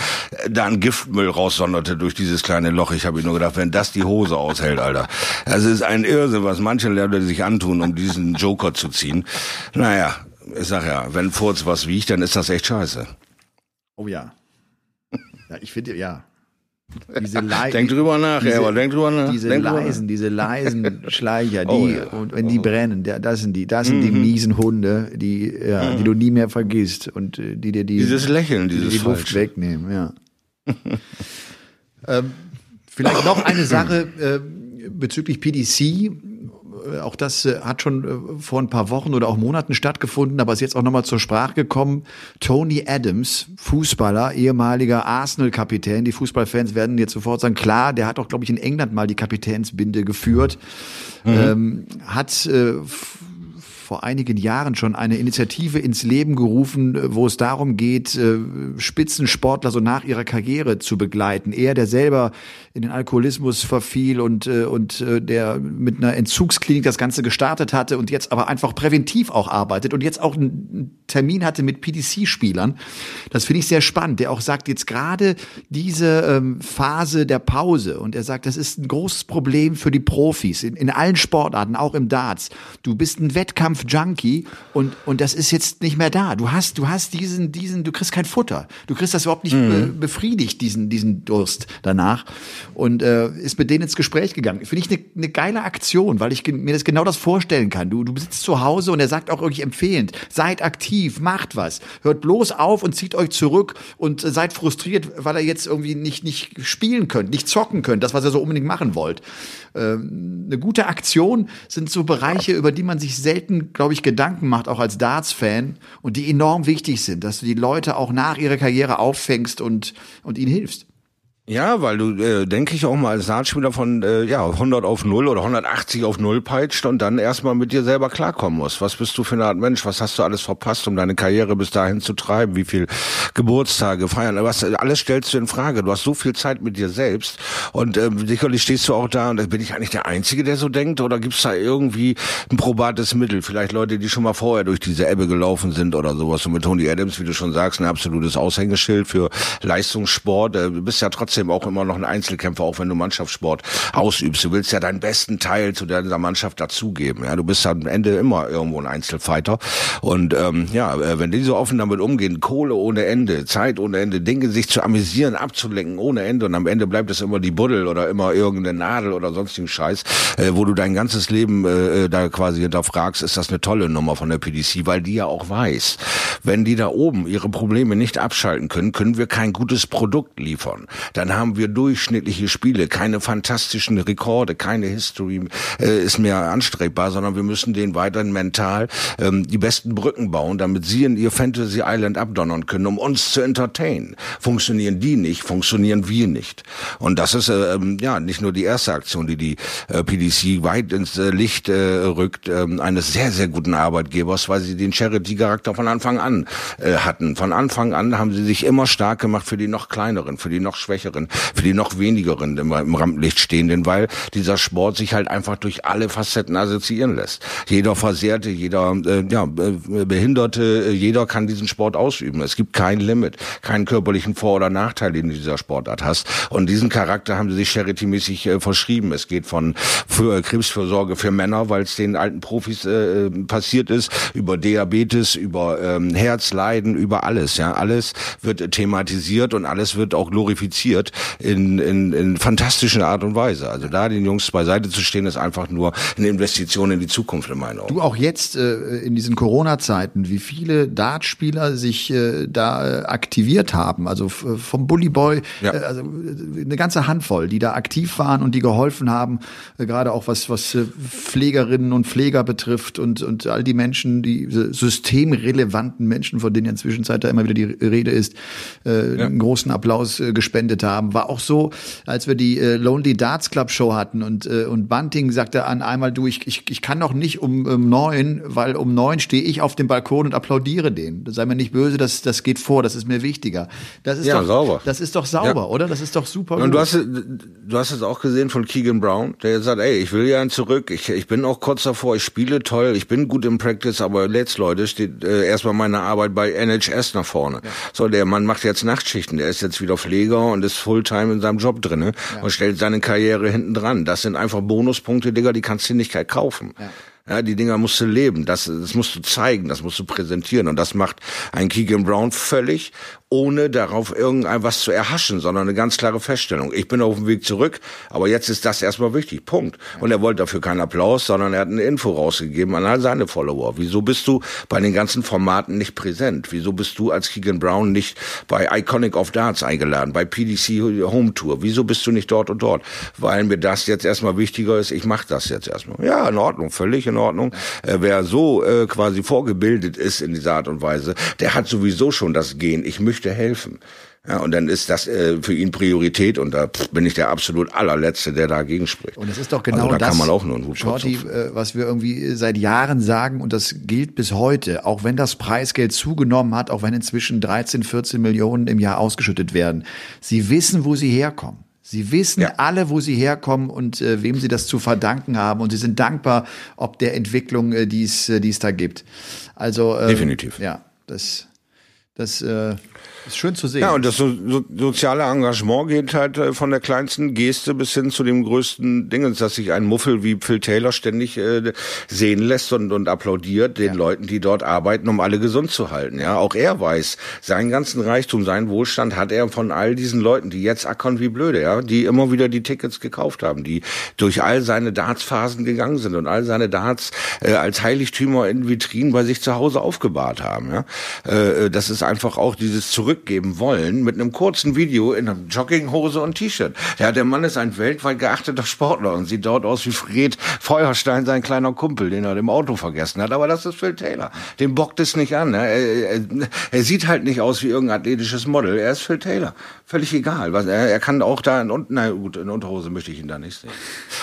da an Giftmüll raussonderte durch dieses kleine Loch. Ich habe nur gedacht, wenn das die Hose aushält, Alter. Das ist ein Irrsinn, was manche Leute sich antun, um diesen Joker zu ziehen. Naja, ich sag ja, wenn Furz was wiegt, dann ist das echt scheiße. Oh ja. Ja, ich finde, ja. Diese Le denk drüber nach, diese, aber denk drüber nach. Diese denk leisen, diese leisen Schleicher, die, oh, ja. und wenn die oh. brennen, das sind die, das sind mhm. die miesen Hunde, die, ja, mhm. die du nie mehr vergisst und äh, die dir die, dieses Lächeln, dieses die, die Luft wegnehmen, ja. ähm, vielleicht noch eine Sache äh, bezüglich PDC auch das äh, hat schon äh, vor ein paar Wochen oder auch Monaten stattgefunden, aber ist jetzt auch nochmal zur Sprache gekommen. Tony Adams, Fußballer, ehemaliger Arsenal-Kapitän. Die Fußballfans werden jetzt sofort sagen, klar, der hat auch, glaube ich, in England mal die Kapitänsbinde geführt. Mhm. Ähm, hat äh, vor einigen Jahren schon eine Initiative ins Leben gerufen, äh, wo es darum geht, äh, Spitzensportler so nach ihrer Karriere zu begleiten. Er, der selber in den Alkoholismus verfiel und, äh, und der mit einer Entzugsklinik das Ganze gestartet hatte und jetzt aber einfach präventiv auch arbeitet und jetzt auch einen Termin hatte mit PDC-Spielern. Das finde ich sehr spannend. Der auch sagt jetzt gerade diese ähm, Phase der Pause und er sagt, das ist ein großes Problem für die Profis in, in allen Sportarten, auch im Darts. Du bist ein Wettkampf Wettkampf-Junkie und, und das ist jetzt nicht mehr da. Du hast, du hast diesen, diesen, du kriegst kein Futter. Du kriegst das überhaupt nicht mhm. befriedigt, diesen, diesen Durst danach. Und äh, ist mit denen ins Gespräch gegangen. Finde ich eine ne geile Aktion, weil ich mir das genau das vorstellen kann. Du, du sitzt zu Hause und er sagt auch wirklich empfehlend, seid aktiv, macht was. Hört bloß auf und zieht euch zurück und äh, seid frustriert, weil er jetzt irgendwie nicht, nicht spielen könnt, nicht zocken könnt, das, was ihr so unbedingt machen wollt. Äh, eine gute Aktion sind so Bereiche, über die man sich selten glaube ich, Gedanken macht, auch als Darts-Fan und die enorm wichtig sind, dass du die Leute auch nach ihrer Karriere auffängst und, und ihnen hilfst. Ja, weil du, äh, denke ich, auch mal als Dartspieler von äh, ja 100 auf 0 oder 180 auf 0 peitscht und dann erstmal mit dir selber klarkommen musst. Was bist du für eine Art Mensch? Was hast du alles verpasst, um deine Karriere bis dahin zu treiben? Wie viel Geburtstage feiern? Was, alles stellst du in Frage. Du hast so viel Zeit mit dir selbst und ähm, sicherlich stehst du auch da und bin ich eigentlich der Einzige, der so denkt oder gibt's da irgendwie ein probates Mittel? Vielleicht Leute, die schon mal vorher durch diese Ebbe gelaufen sind oder sowas. Und mit Tony Adams, wie du schon sagst, ein absolutes Aushängeschild für Leistungssport. Äh, du bist ja trotzdem trotzdem auch immer noch ein Einzelkämpfer, auch wenn du Mannschaftssport ausübst. Du willst ja deinen besten Teil zu dieser Mannschaft dazugeben. Ja, du bist am Ende immer irgendwo ein Einzelfighter. Und ähm, ja, äh, wenn die so offen damit umgehen, Kohle ohne Ende, Zeit ohne Ende, Dinge sich zu amüsieren, abzulenken ohne Ende und am Ende bleibt es immer die Buddel oder immer irgendeine Nadel oder sonstigen Scheiß, äh, wo du dein ganzes Leben äh, äh da quasi hinterfragst, ist das eine tolle Nummer von der PDC, weil die ja auch weiß, wenn die da oben ihre Probleme nicht abschalten können, können wir kein gutes Produkt liefern. Dann dann haben wir durchschnittliche Spiele, keine fantastischen Rekorde, keine History äh, ist mehr anstrebbar, sondern wir müssen den weiterhin mental ähm, die besten Brücken bauen, damit sie in ihr Fantasy Island abdonnern können, um uns zu entertainen. Funktionieren die nicht, funktionieren wir nicht. Und das ist äh, ähm, ja nicht nur die erste Aktion, die die äh, PDC weit ins äh, Licht äh, rückt, äh, eines sehr, sehr guten Arbeitgebers, weil sie den Charity-Charakter von Anfang an äh, hatten. Von Anfang an haben sie sich immer stark gemacht für die noch kleineren, für die noch schwächeren wenigeren, für die noch wenigeren im, im Rampenlicht stehenden, weil dieser Sport sich halt einfach durch alle Facetten assoziieren lässt. Jeder Versehrte, jeder äh, ja, Behinderte, äh, jeder kann diesen Sport ausüben. Es gibt kein Limit, keinen körperlichen Vor- oder Nachteil, den du dieser Sportart hast. Und diesen Charakter haben sie sich charity-mäßig äh, verschrieben. Es geht von für, äh, Krebsfürsorge für Männer, weil es den alten Profis äh, äh, passiert ist, über Diabetes, über ähm, Herzleiden, über alles. Ja, alles wird thematisiert und alles wird auch glorifiziert in, in, in fantastischen Art und Weise. Also da den Jungs beiseite zu stehen, ist einfach nur eine Investition in die Zukunft in meinen Augen. Du auch jetzt äh, in diesen Corona-Zeiten, wie viele Dartspieler sich äh, da äh, aktiviert haben, also vom Bully Boy, ja. äh, also äh, eine ganze Handvoll, die da aktiv waren und die geholfen haben, äh, gerade auch was was äh, Pflegerinnen und Pfleger betrifft und und all die Menschen, die systemrelevanten Menschen, von denen ja inzwischen Zeit da immer wieder die Rede ist, äh, ja. einen großen Applaus äh, gespendet haben haben. War auch so, als wir die äh, Lonely Darts Club Show hatten und, äh, und Bunting sagte an einmal, du, ich, ich, ich kann noch nicht um, um neun, weil um neun stehe ich auf dem Balkon und applaudiere den. Sei mir nicht böse, das, das geht vor, das ist mir wichtiger. Das ist ja, doch, sauber. Das ist doch sauber, ja. oder? Das ist doch super. Und du hast, du hast es auch gesehen von Keegan Brown, der jetzt sagt, ey, ich will ja zurück, ich, ich bin auch kurz davor, ich spiele toll, ich bin gut im Practice, aber letzt, Leute, steht äh, erstmal meine Arbeit bei NHS nach vorne. Ja. So, der Mann macht jetzt Nachtschichten, der ist jetzt wieder Pfleger und ist Fulltime in seinem Job drinne ja. und stellt seine Karriere hinten dran. Das sind einfach Bonuspunkte, Digga, die kannst du nicht kaufen. Ja. Ja, die Dinger musst du leben, das, das musst du zeigen, das musst du präsentieren und das macht ein Keegan Brown völlig ohne darauf irgendein was zu erhaschen, sondern eine ganz klare Feststellung. Ich bin auf dem Weg zurück, aber jetzt ist das erstmal wichtig. Punkt. Und er wollte dafür keinen Applaus, sondern er hat eine Info rausgegeben an all seine Follower. Wieso bist du bei den ganzen Formaten nicht präsent? Wieso bist du als Keegan Brown nicht bei Iconic of Darts eingeladen, bei PDC Home Tour? Wieso bist du nicht dort und dort? Weil mir das jetzt erstmal wichtiger ist, ich mache das jetzt erstmal. Ja, in Ordnung, völlig in Ordnung. Äh, wer so äh, quasi vorgebildet ist in dieser Art und Weise, der hat sowieso schon das Gen. Ich möchte helfen. Ja, und dann ist das äh, für ihn Priorität und da bin ich der absolut allerletzte, der dagegen spricht. Und es ist doch genau also, da das, kann man auch nur einen Hut Shorty, äh, was wir irgendwie seit Jahren sagen und das gilt bis heute, auch wenn das Preisgeld zugenommen hat, auch wenn inzwischen 13, 14 Millionen im Jahr ausgeschüttet werden. Sie wissen, wo sie herkommen. Sie wissen ja. alle, wo sie herkommen und äh, wem sie das zu verdanken haben. Und sie sind dankbar, ob der Entwicklung, äh, die es äh, da gibt. Also äh, definitiv. Ja, das das äh, ist schön zu sehen. Ja, und das so, so, soziale Engagement geht halt äh, von der kleinsten Geste bis hin zu dem größten Ding, dass sich ein Muffel wie Phil Taylor ständig äh, sehen lässt und, und applaudiert den ja. Leuten, die dort arbeiten, um alle gesund zu halten. Ja, auch er weiß, seinen ganzen Reichtum, seinen Wohlstand hat er von all diesen Leuten, die jetzt ackern wie blöde, ja, die immer wieder die Tickets gekauft haben, die durch all seine Dartsphasen gegangen sind und all seine Darts äh, als Heiligtümer in Vitrinen bei sich zu Hause aufgebahrt haben. Ja, äh, äh das ist einfach auch dieses Zurück zurückgeben wollen mit einem kurzen Video in einer Jogginghose und T-Shirt. Ja, der Mann ist ein weltweit geachteter Sportler und sieht dort aus wie Fred Feuerstein, sein kleiner Kumpel, den er im Auto vergessen hat. Aber das ist Phil Taylor. Dem bockt es nicht an. Er, er, er, sieht halt nicht aus wie irgendein athletisches Model. Er ist Phil Taylor. Völlig egal. Was, er, er kann auch da in, na gut, in Unterhose möchte ich ihn da nicht sehen.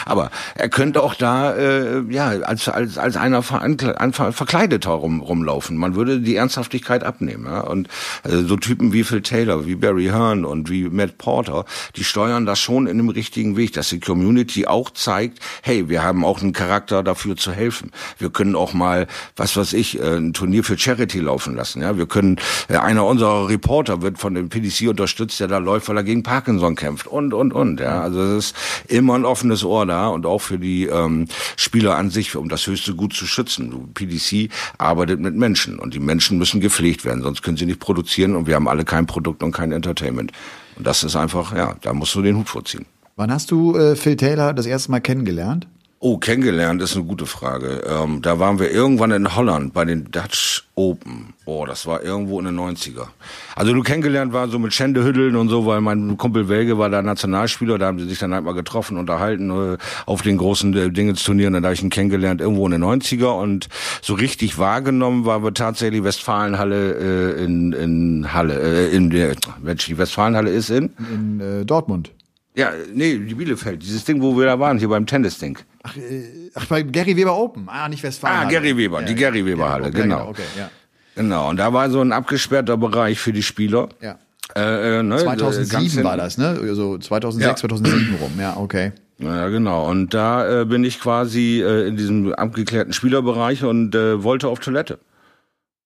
Aber er könnte auch da, äh, ja, als, als, als einer verkleideter rum, rumlaufen. Man würde die Ernsthaftigkeit abnehmen. Ja? Und äh, so Typen Typen wie Phil Taylor, wie Barry Hearn und wie Matt Porter, die steuern das schon in dem richtigen Weg, dass die Community auch zeigt, hey, wir haben auch einen Charakter dafür zu helfen. Wir können auch mal, was weiß ich, äh, ein Turnier für Charity laufen lassen. Ja, wir können, äh, einer unserer Reporter wird von dem PDC unterstützt, der da läuft, weil er gegen Parkinson kämpft und und und. Ja, also es ist immer ein offenes Ohr da und auch für die ähm, Spieler an sich, um das höchste Gut zu schützen. PDC arbeitet mit Menschen und die Menschen müssen gepflegt werden, sonst können sie nicht produzieren und wir haben alle kein Produkt und kein Entertainment. Und das ist einfach, ja, da musst du den Hut vorziehen. Wann hast du äh, Phil Taylor das erste Mal kennengelernt? Oh, kennengelernt ist eine gute Frage. Ähm, da waren wir irgendwann in Holland bei den Dutch Open. Oh, das war irgendwo in den 90er. Also du kennengelernt war so mit Schändehüddeln und so, weil mein Kumpel Welge war da Nationalspieler, da haben sie sich dann halt mal getroffen, unterhalten äh, auf den großen äh, Dingesturnieren, dann habe ich ihn kennengelernt irgendwo in den 90er und so richtig wahrgenommen war wir tatsächlich Westfalenhalle äh, in, in Halle, äh, in der, Mensch, die Westfalenhalle ist in? In äh, Dortmund. Ja, nee, die Bielefeld, dieses Ding, wo wir da waren, hier beim Tennisding. Ach, äh, ach, bei Gary Weber Open, ah, nicht Westfalen. Ah, Gary Weber, ja, die Gary Weber Halle, okay, genau. Okay, ja. Genau, und da war so ein abgesperrter Bereich für die Spieler. Ja. Äh, äh, ne, 2007 war das, ne? Also 2006, ja. 2007 rum, ja, okay. Ja, genau. Und da äh, bin ich quasi äh, in diesem abgeklärten Spielerbereich und äh, wollte auf Toilette.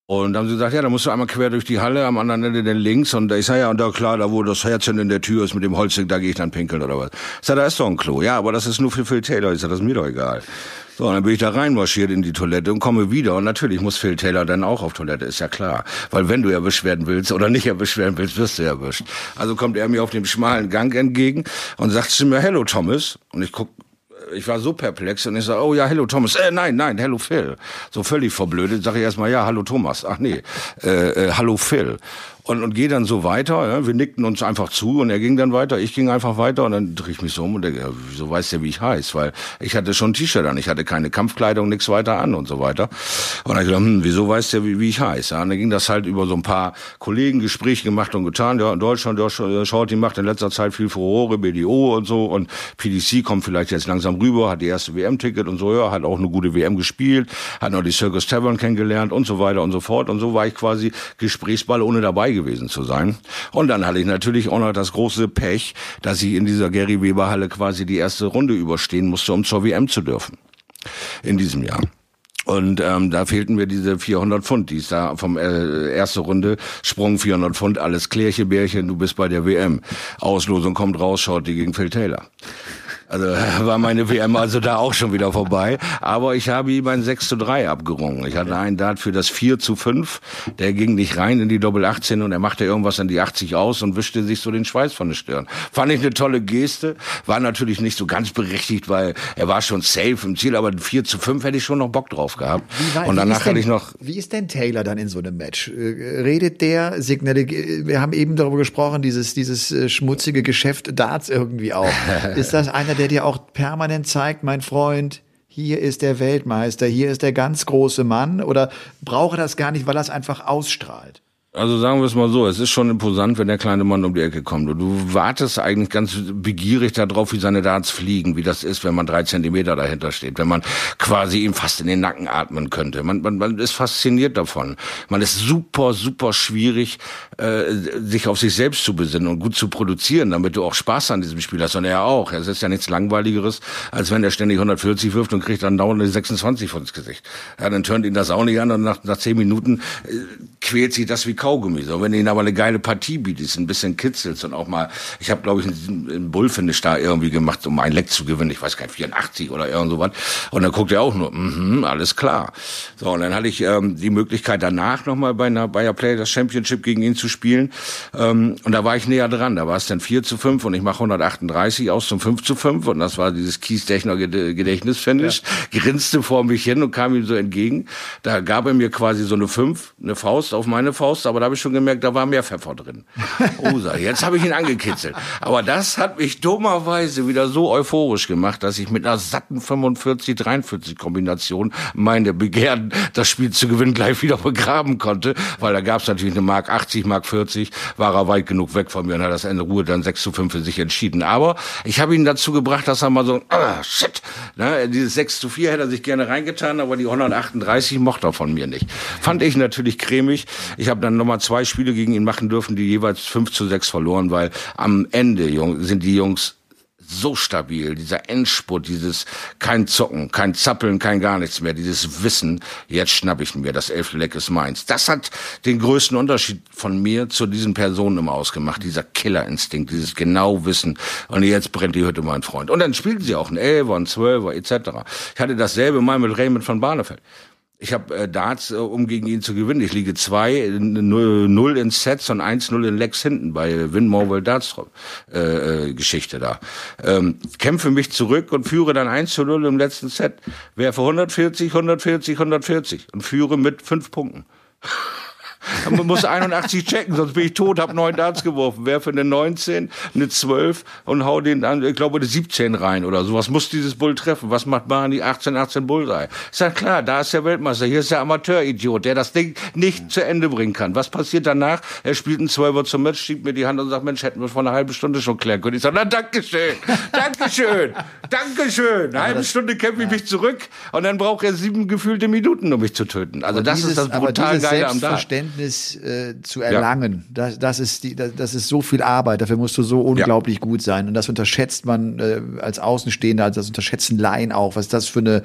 Und dann haben sie gesagt, ja, da musst du einmal quer durch die Halle, am anderen Ende dann links. Und ich sage, ja, und da klar, da wo das Herzchen in der Tür ist mit dem Holzding, da gehe ich dann pinkeln oder was. Ich sage, da ist doch ein Klo. Ja, aber das ist nur für Phil Taylor. Ich sage, das ist mir doch egal. So, und dann bin ich da reinmarschiert in die Toilette und komme wieder. Und natürlich muss Phil Taylor dann auch auf Toilette, ist ja klar. Weil wenn du erwischt werden willst oder nicht erwischt werden willst, wirst du erwischt. Also kommt er mir auf dem schmalen Gang entgegen und sagt zu mir, hello Thomas. Und ich guck ich war so perplex und ich sage, oh ja, hello Thomas. Äh, nein, nein, hello Phil. So völlig verblödet, sage ich erstmal, ja, hallo Thomas. Ach nee, äh, äh, hallo Phil und, und gehe dann so weiter. Ja. Wir nickten uns einfach zu und er ging dann weiter. Ich ging einfach weiter und dann drehe ich mich so um und denke, ja, wieso weiß der, wie ich heiß? Weil ich hatte schon ein T-Shirt an, ich hatte keine Kampfkleidung, nichts weiter an und so weiter. Und dann gedacht, hm, wieso weiß der, wie, wie ich heiß? Ja. Und dann ging das halt über so ein paar Kollegen, Gespräche gemacht und getan. Ja, in Deutschland, ja, die macht in letzter Zeit viel Furore, BDO und so und PDC kommt vielleicht jetzt langsam rüber, hat die erste WM-Ticket und so, ja, hat auch eine gute WM gespielt, hat noch die Circus Tavern kennengelernt und so weiter und so fort. Und so war ich quasi Gesprächsball ohne dabei gewesen zu sein. Und dann hatte ich natürlich auch noch das große Pech, dass ich in dieser Gary Weber Halle quasi die erste Runde überstehen musste, um zur WM zu dürfen. In diesem Jahr. Und ähm, da fehlten mir diese 400 Pfund, die ist da vom äh, erste Runde, Sprung 400 Pfund, alles Klärche, Bärchen, du bist bei der WM. Auslosung kommt raus, schaut die gegen Phil Taylor. Also war meine WM also da auch schon wieder vorbei. Aber ich habe ihm ein 6 zu 3 abgerungen. Ich hatte einen Dart für das 4 zu 5. Der ging nicht rein in die Doppel 18 und er machte irgendwas an die 80 aus und wischte sich so den Schweiß von den Stirn. Fand ich eine tolle Geste. War natürlich nicht so ganz berechtigt, weil er war schon safe im Ziel, aber 4 zu 5 hätte ich schon noch Bock drauf gehabt. War, und danach denn, hatte ich noch. Wie ist denn Taylor dann in so einem Match? Äh, redet der, Signale, wir haben eben darüber gesprochen, dieses, dieses äh, schmutzige Geschäft Darts irgendwie auch. ist das einer, der dir auch permanent zeigt, mein Freund, hier ist der Weltmeister, hier ist der ganz große Mann? Oder brauche das gar nicht, weil es einfach ausstrahlt? Also sagen wir es mal so, es ist schon imposant, wenn der kleine Mann um die Ecke kommt. Und du wartest eigentlich ganz begierig darauf, wie seine Darts fliegen, wie das ist, wenn man drei Zentimeter dahinter steht, wenn man quasi ihm fast in den Nacken atmen könnte. Man, man, man ist fasziniert davon. Man ist super, super schwierig, äh, sich auf sich selbst zu besinnen und gut zu produzieren, damit du auch Spaß an diesem Spiel hast. Und er auch. Es ist ja nichts Langweiligeres, als wenn er ständig 140 wirft und kriegt dann dauernd 26 ins Gesicht. Ja, dann turnt ihn das auch nicht an und nach, nach zehn Minuten äh, quält sich das wie Kaugummi. So, wenn du ihnen aber eine geile Partie bietest, ein bisschen kitzelst und auch mal, ich habe glaube ich einen, einen Bullfinish da irgendwie gemacht, um ein Leck zu gewinnen, ich weiß gar nicht, 84 oder irgend sowas. Und dann guckt er auch nur, mhm, alles klar. So, und dann hatte ich ähm, die Möglichkeit danach nochmal bei einer Bayer Players Championship gegen ihn zu spielen. Ähm, und da war ich näher dran. Da war es dann 4 zu 5 und ich mache 138 aus zum 5 zu 5 und das war dieses Kies-Dechner Gedächtnisfinish. Ja. Grinste vor mich hin und kam ihm so entgegen. Da gab er mir quasi so eine 5, eine Faust auf meine Faust aber da habe ich schon gemerkt, da war mehr Pfeffer drin. Oh, jetzt habe ich ihn angekitzelt. Aber das hat mich dummerweise wieder so euphorisch gemacht, dass ich mit einer satten 45, 43 Kombination meine Begehren, das Spiel zu gewinnen, gleich wieder begraben konnte, weil da gab es natürlich eine Mark 80, Mark 40, war er weit genug weg von mir und hat das Ende Ruhe dann 6 zu 5 für sich entschieden. Aber ich habe ihn dazu gebracht, dass er mal so, ah, shit, ne, dieses 6 zu 4 hätte er sich gerne reingetan, aber die 138 mochte er von mir nicht. Fand ich natürlich cremig. Ich habe dann nochmal zwei Spiele gegen ihn machen dürfen, die jeweils 5 zu 6 verloren, weil am Ende sind die Jungs so stabil, dieser Endspurt, dieses kein Zocken, kein Zappeln, kein gar nichts mehr, dieses Wissen, jetzt schnapp ich mir, das elfte Leck ist meins. Das hat den größten Unterschied von mir zu diesen Personen immer ausgemacht, dieser Killerinstinkt, dieses genau Wissen. Und jetzt brennt die Hütte, mein Freund. Und dann spielten sie auch ein Elfer, ein Zwölfer, etc. Ich hatte dasselbe mal mit Raymond von Barnefeld. Ich habe äh, Darts, äh, um gegen ihn zu gewinnen. Ich liege 2, 0 in Sets und 1-0 in Lex hinten bei Win Morwell Darts äh, äh, Geschichte da. Ähm, kämpfe mich zurück und führe dann 1 zu 0 im letzten Set. Werfe 140, 140, 140 und führe mit fünf Punkten. Man muss 81 checken, sonst bin ich tot, hab neun Darts geworfen, werfe eine 19, eine 12 und hau den dann, ich glaube, eine 17 rein oder so. Was muss dieses Bull treffen? Was macht Barney 18, 18 Bullseye? Ist ja klar, da ist der Weltmeister, hier ist der Amateuridiot, der das Ding nicht zu Ende bringen kann. Was passiert danach? Er spielt einen 12er zum Match, schiebt mir die Hand und sagt, Mensch, hätten wir vor einer halben Stunde schon klären können. Ich sage, na, Dankeschön, Dankeschön, Dankeschön. Eine halbe Stunde kämpfe ich mich zurück und dann braucht er sieben gefühlte Minuten, um mich zu töten. Also das dieses, ist das brutal Geile am Tag. Verständnis äh, zu erlangen. Ja. Das, das, ist die, das, das, ist so viel Arbeit. Dafür musst du so unglaublich ja. gut sein. Und das unterschätzt man äh, als Außenstehender, also das unterschätzen Laien auch. Was das für eine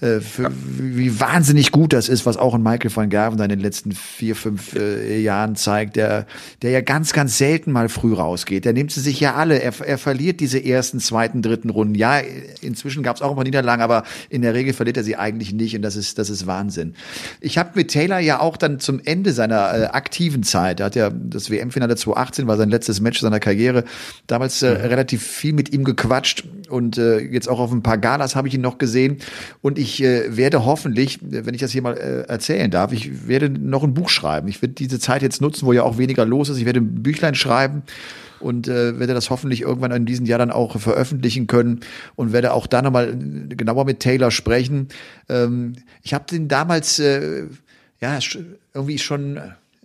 äh, für, ja. wie wahnsinnig gut das ist, was auch ein Michael van Gerven in den letzten vier, fünf äh, Jahren zeigt, der, der ja ganz, ganz selten mal früh rausgeht. Der nimmt sie sich ja alle. Er, er verliert diese ersten, zweiten, dritten Runden. Ja, inzwischen gab es auch ein paar Niederlagen, aber in der Regel verliert er sie eigentlich nicht und das ist, das ist Wahnsinn. Ich habe mit Taylor ja auch dann zum Ende seiner äh, aktiven Zeit, er hat ja das WM-Finale 2018, war sein letztes Match seiner Karriere, damals äh, relativ viel mit ihm gequatscht und äh, jetzt auch auf ein paar Galas habe ich ihn noch gesehen und ich äh, werde hoffentlich, wenn ich das hier mal äh, erzählen darf, ich werde noch ein Buch schreiben. Ich werde diese Zeit jetzt nutzen, wo ja auch weniger los ist. Ich werde ein Büchlein schreiben und äh, werde das hoffentlich irgendwann in diesem Jahr dann auch veröffentlichen können und werde auch da nochmal genauer mit Taylor sprechen. Ähm, ich habe den damals äh, ja irgendwie schon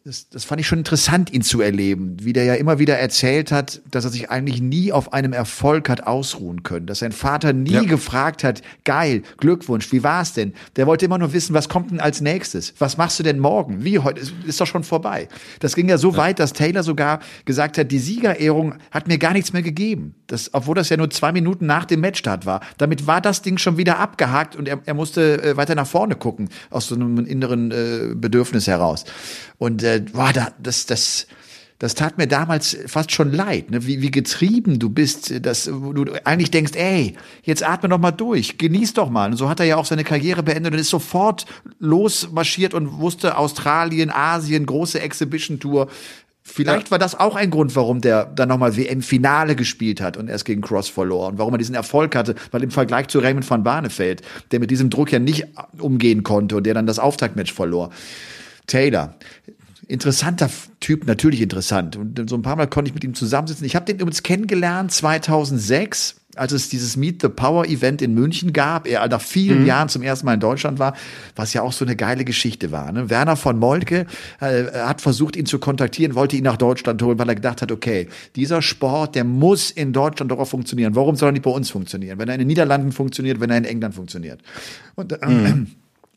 das, das fand ich schon interessant, ihn zu erleben, wie der ja immer wieder erzählt hat, dass er sich eigentlich nie auf einem Erfolg hat ausruhen können, dass sein Vater nie ja. gefragt hat, geil, Glückwunsch, wie war's denn? Der wollte immer nur wissen, was kommt denn als nächstes? Was machst du denn morgen? Wie heute? Ist doch schon vorbei. Das ging ja so ja. weit, dass Taylor sogar gesagt hat, die Siegerehrung hat mir gar nichts mehr gegeben. Das, obwohl das ja nur zwei Minuten nach dem Matchstart war. Damit war das Ding schon wieder abgehakt und er, er musste äh, weiter nach vorne gucken, aus so einem inneren äh, Bedürfnis heraus. Und äh, boah, da, das, das, das tat mir damals fast schon leid, ne? wie, wie getrieben du bist, dass du eigentlich denkst, ey, jetzt atme doch mal durch, genieß doch mal. Und so hat er ja auch seine Karriere beendet und ist sofort losmarschiert und wusste Australien, Asien, große Exhibition-Tour. Vielleicht ja. war das auch ein Grund, warum der dann nochmal WM-Finale gespielt hat und erst gegen Cross verlor und warum er diesen Erfolg hatte, weil im Vergleich zu Raymond van Barneveld, der mit diesem Druck ja nicht umgehen konnte und der dann das Auftaktmatch verlor. Taylor, interessanter Typ, natürlich interessant. Und so ein paar Mal konnte ich mit ihm zusammensitzen. Ich habe den übrigens kennengelernt 2006, als es dieses Meet the Power Event in München gab. Er nach vielen mhm. Jahren zum ersten Mal in Deutschland war, was ja auch so eine geile Geschichte war. Ne? Werner von Moltke äh, hat versucht, ihn zu kontaktieren, wollte ihn nach Deutschland holen, weil er gedacht hat, okay, dieser Sport, der muss in Deutschland doch auch funktionieren. Warum soll er nicht bei uns funktionieren? Wenn er in den Niederlanden funktioniert, wenn er in England funktioniert. Und äh, mhm.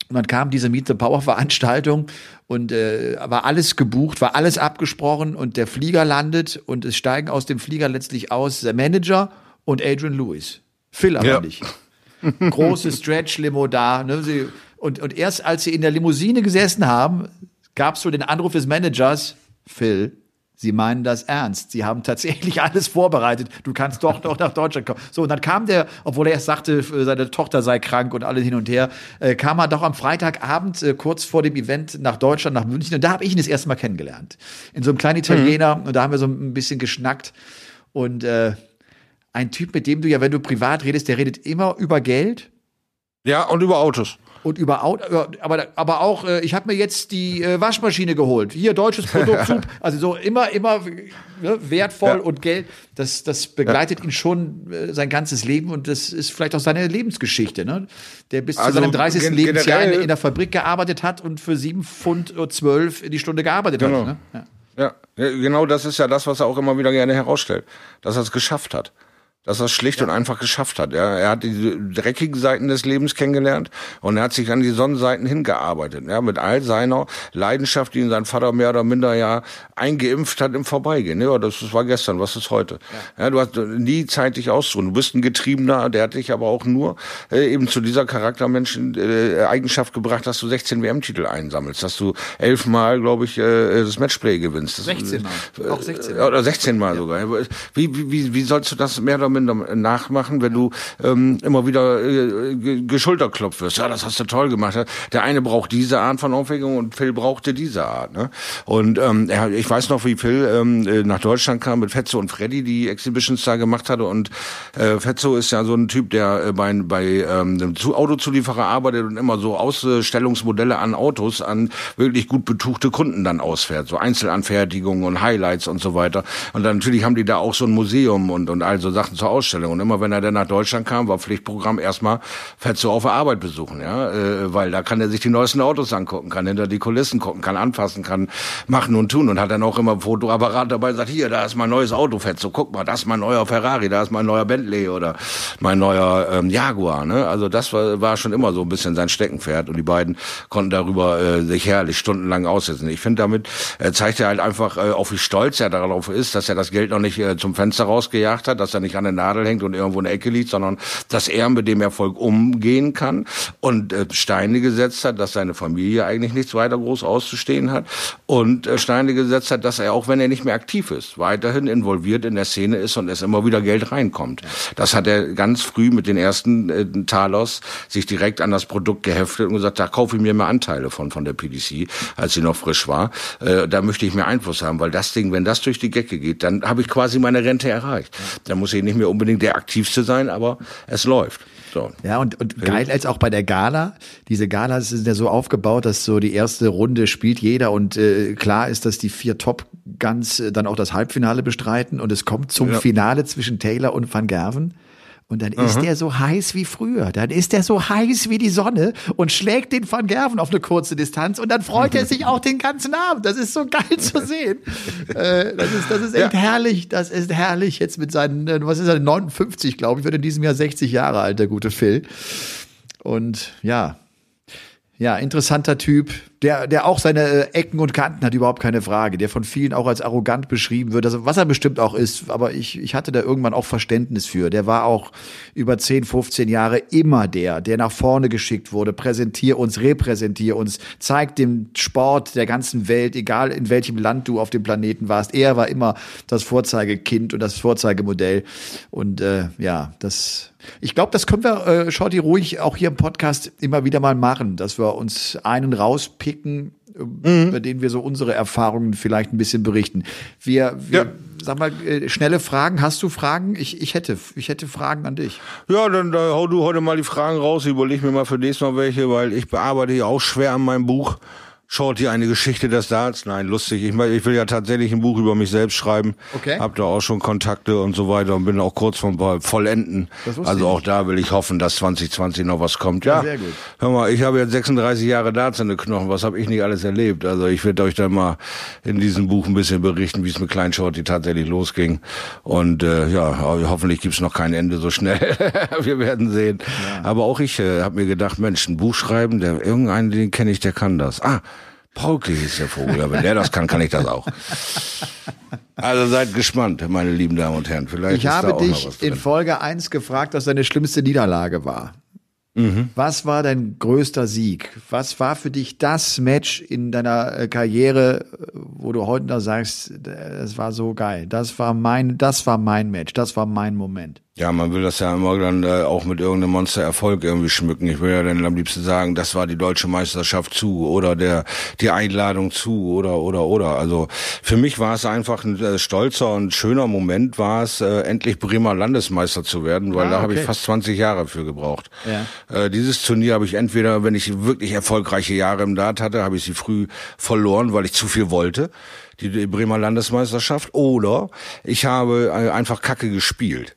Und dann kam diese Meet the Power Veranstaltung und äh, war alles gebucht, war alles abgesprochen und der Flieger landet und es steigen aus dem Flieger letztlich aus der Manager und Adrian Lewis. Phil aber ja. nicht. Große Stretch-Limo da. Ne? Sie, und, und erst als sie in der Limousine gesessen haben, gab es so den Anruf des Managers, Phil, Sie meinen das ernst. Sie haben tatsächlich alles vorbereitet. Du kannst doch noch nach Deutschland kommen. So, und dann kam der, obwohl er erst sagte, seine Tochter sei krank und alles hin und her, äh, kam er doch am Freitagabend äh, kurz vor dem Event nach Deutschland, nach München. Und da habe ich ihn das erste Mal kennengelernt. In so einem kleinen Italiener. Mhm. Und da haben wir so ein bisschen geschnackt. Und äh, ein Typ, mit dem du ja, wenn du privat redest, der redet immer über Geld. Ja, und über Autos und über Auto, aber, aber auch, äh, ich habe mir jetzt die äh, Waschmaschine geholt. Hier, deutsches Produkt, also so immer, immer ne, wertvoll ja. und Geld. Das, das begleitet ja. ihn schon äh, sein ganzes Leben und das ist vielleicht auch seine Lebensgeschichte, ne? Der bis also zu seinem 30. Lebensjahr in, in, der Fabrik gearbeitet hat und für 7 Pfund 12 in die Stunde gearbeitet genau. hat. Ne? Ja. ja, genau das ist ja das, was er auch immer wieder gerne herausstellt, dass er es geschafft hat dass er es schlicht ja. und einfach geschafft hat. Ja, er hat die dreckigen Seiten des Lebens kennengelernt und er hat sich an die Sonnenseiten hingearbeitet. Ja, mit all seiner Leidenschaft, die ihn sein Vater mehr oder minder ja eingeimpft hat im Vorbeigehen. Ja, das war gestern, was ist heute? Ja, ja du hast nie Zeit, dich auszuruhen. Du bist ein Getriebener, der hat dich aber auch nur äh, eben zu dieser Charaktermenschen äh, Eigenschaft gebracht, dass du 16 WM-Titel einsammelst, dass du elfmal, glaube ich, äh, das Matchplay gewinnst. 16 Mal. Auch 16 Mal. Oder 16 Mal ja. sogar. Wie, wie, wie sollst du das mehr oder Minder nachmachen, wenn du ähm, immer wieder äh, geschulterklopft wirst. Ja, das hast du toll gemacht. Der eine braucht diese Art von Aufregung und Phil brauchte diese Art. Ne? Und ähm, er, ich weiß noch, wie Phil ähm, äh, nach Deutschland kam mit Fetzo und Freddy, die Exhibitions da gemacht hatte. Und äh, Fetzo ist ja so ein Typ, der äh, bei, bei ähm, einem Autozulieferer arbeitet und immer so Ausstellungsmodelle an Autos an wirklich gut betuchte Kunden dann ausfährt. So Einzelanfertigungen und Highlights und so weiter. Und dann natürlich haben die da auch so ein Museum und, und all so Sachen zur Ausstellung. Und immer wenn er dann nach Deutschland kam, war Pflichtprogramm erstmal Fetzo auf der Arbeit besuchen, ja, äh, weil da kann er sich die neuesten Autos angucken, kann hinter die Kulissen gucken, kann anfassen, kann machen und tun und hat dann auch immer Fotoapparat dabei, sagt hier, da ist mein neues Auto, Fetzo, guck mal, das ist mein neuer Ferrari, da ist mein neuer Bentley oder mein neuer ähm, Jaguar, ne? Also das war, war schon immer so ein bisschen sein Steckenpferd und die beiden konnten darüber äh, sich herrlich stundenlang aussetzen. Ich finde damit äh, zeigt er halt einfach äh, auch wie stolz er darauf ist, dass er das Geld noch nicht äh, zum Fenster rausgejagt hat, dass er nicht an den Nadel hängt und irgendwo in der Ecke liegt, sondern dass er mit dem Erfolg umgehen kann und äh, Steine gesetzt hat, dass seine Familie eigentlich nichts weiter groß auszustehen hat und äh, Steine gesetzt hat, dass er auch wenn er nicht mehr aktiv ist, weiterhin involviert in der Szene ist und es immer wieder Geld reinkommt. Das hat er ganz früh mit den ersten äh, Talos sich direkt an das Produkt geheftet und gesagt, da kaufe ich mir mal Anteile von von der PDC, als sie noch frisch war. Äh, da möchte ich mehr Einfluss haben, weil das Ding, wenn das durch die Decke geht, dann habe ich quasi meine Rente erreicht. Dann muss ich nicht mehr unbedingt der aktivste sein, aber es läuft. So. Ja, und, und geil als auch bei der Gala. Diese Galas sind ja so aufgebaut, dass so die erste Runde spielt jeder und äh, klar ist, dass die vier Top Guns äh, dann auch das Halbfinale bestreiten und es kommt zum ja. Finale zwischen Taylor und Van Gerven. Und dann ist der so heiß wie früher. Dann ist der so heiß wie die Sonne und schlägt den Van Gerven auf eine kurze Distanz und dann freut er sich auch den ganzen Abend. Das ist so geil zu sehen. äh, das ist, das ist echt ja. herrlich. Das ist herrlich jetzt mit seinen, äh, was ist er, 59, glaube ich, wird in diesem Jahr 60 Jahre alt, der gute Phil. Und ja, ja, interessanter Typ der, der auch seine äh, Ecken und Kanten hat, überhaupt keine Frage, der von vielen auch als arrogant beschrieben wird, also, was er bestimmt auch ist, aber ich, ich hatte da irgendwann auch Verständnis für. Der war auch über 10, 15 Jahre immer der, der nach vorne geschickt wurde, präsentier uns, repräsentier uns, zeig dem Sport der ganzen Welt, egal in welchem Land du auf dem Planeten warst, er war immer das Vorzeigekind und das Vorzeigemodell und äh, ja, das ich glaube, das können wir, äh, Shorty, ruhig auch hier im Podcast immer wieder mal machen, dass wir uns einen rauspicken, äh, mhm. über den wir so unsere Erfahrungen vielleicht ein bisschen berichten. Wir, wir ja. sag mal, äh, schnelle Fragen. Hast du Fragen? Ich, ich hätte, ich hätte Fragen an dich. Ja, dann da hau du heute mal die Fragen raus. Überleg mir mal für nächstes Mal welche, weil ich bearbeite ja auch schwer an meinem Buch. Shorty, eine Geschichte des Darts? Nein, lustig. Ich, ich will ja tatsächlich ein Buch über mich selbst schreiben. Okay. Hab da auch schon Kontakte und so weiter und bin auch kurz vom Vollenden. Also auch da will ich hoffen, dass 2020 noch was kommt. Ja, sehr gut. Hör mal, ich habe jetzt 36 Jahre Darts in den Knochen. Was habe ich nicht alles erlebt? Also ich werde euch dann mal in diesem Buch ein bisschen berichten, wie es mit Klein Shorty tatsächlich losging. Und äh, ja, hoffentlich gibt's noch kein Ende so schnell. Wir werden sehen. Ja. Aber auch ich äh, habe mir gedacht, Mensch, ein Buch schreiben, der irgendeinen, den kenne ich, der kann das. Ah, Paulke ist der Vogel, aber wenn der das kann, kann ich das auch. Also seid gespannt, meine lieben Damen und Herren. Vielleicht ich habe dich in Folge 1 gefragt, was deine schlimmste Niederlage war. Mhm. Was war dein größter Sieg? Was war für dich das Match in deiner äh, Karriere, wo du heute noch sagst, das war so geil. Das war mein, das war mein Match. Das war mein Moment. Ja, man will das ja immer dann äh, auch mit irgendeinem Monstererfolg irgendwie schmücken. Ich will ja dann am liebsten sagen, das war die deutsche Meisterschaft zu oder der die Einladung zu oder oder oder. Also für mich war es einfach ein äh, stolzer und schöner Moment, war es äh, endlich Bremer Landesmeister zu werden, weil ah, da habe ich fast 20 Jahre für gebraucht. Ja. Äh, dieses Turnier habe ich entweder, wenn ich wirklich erfolgreiche Jahre im Dart hatte, habe ich sie früh verloren, weil ich zu viel wollte die Bremer Landesmeisterschaft, oder ich habe äh, einfach Kacke gespielt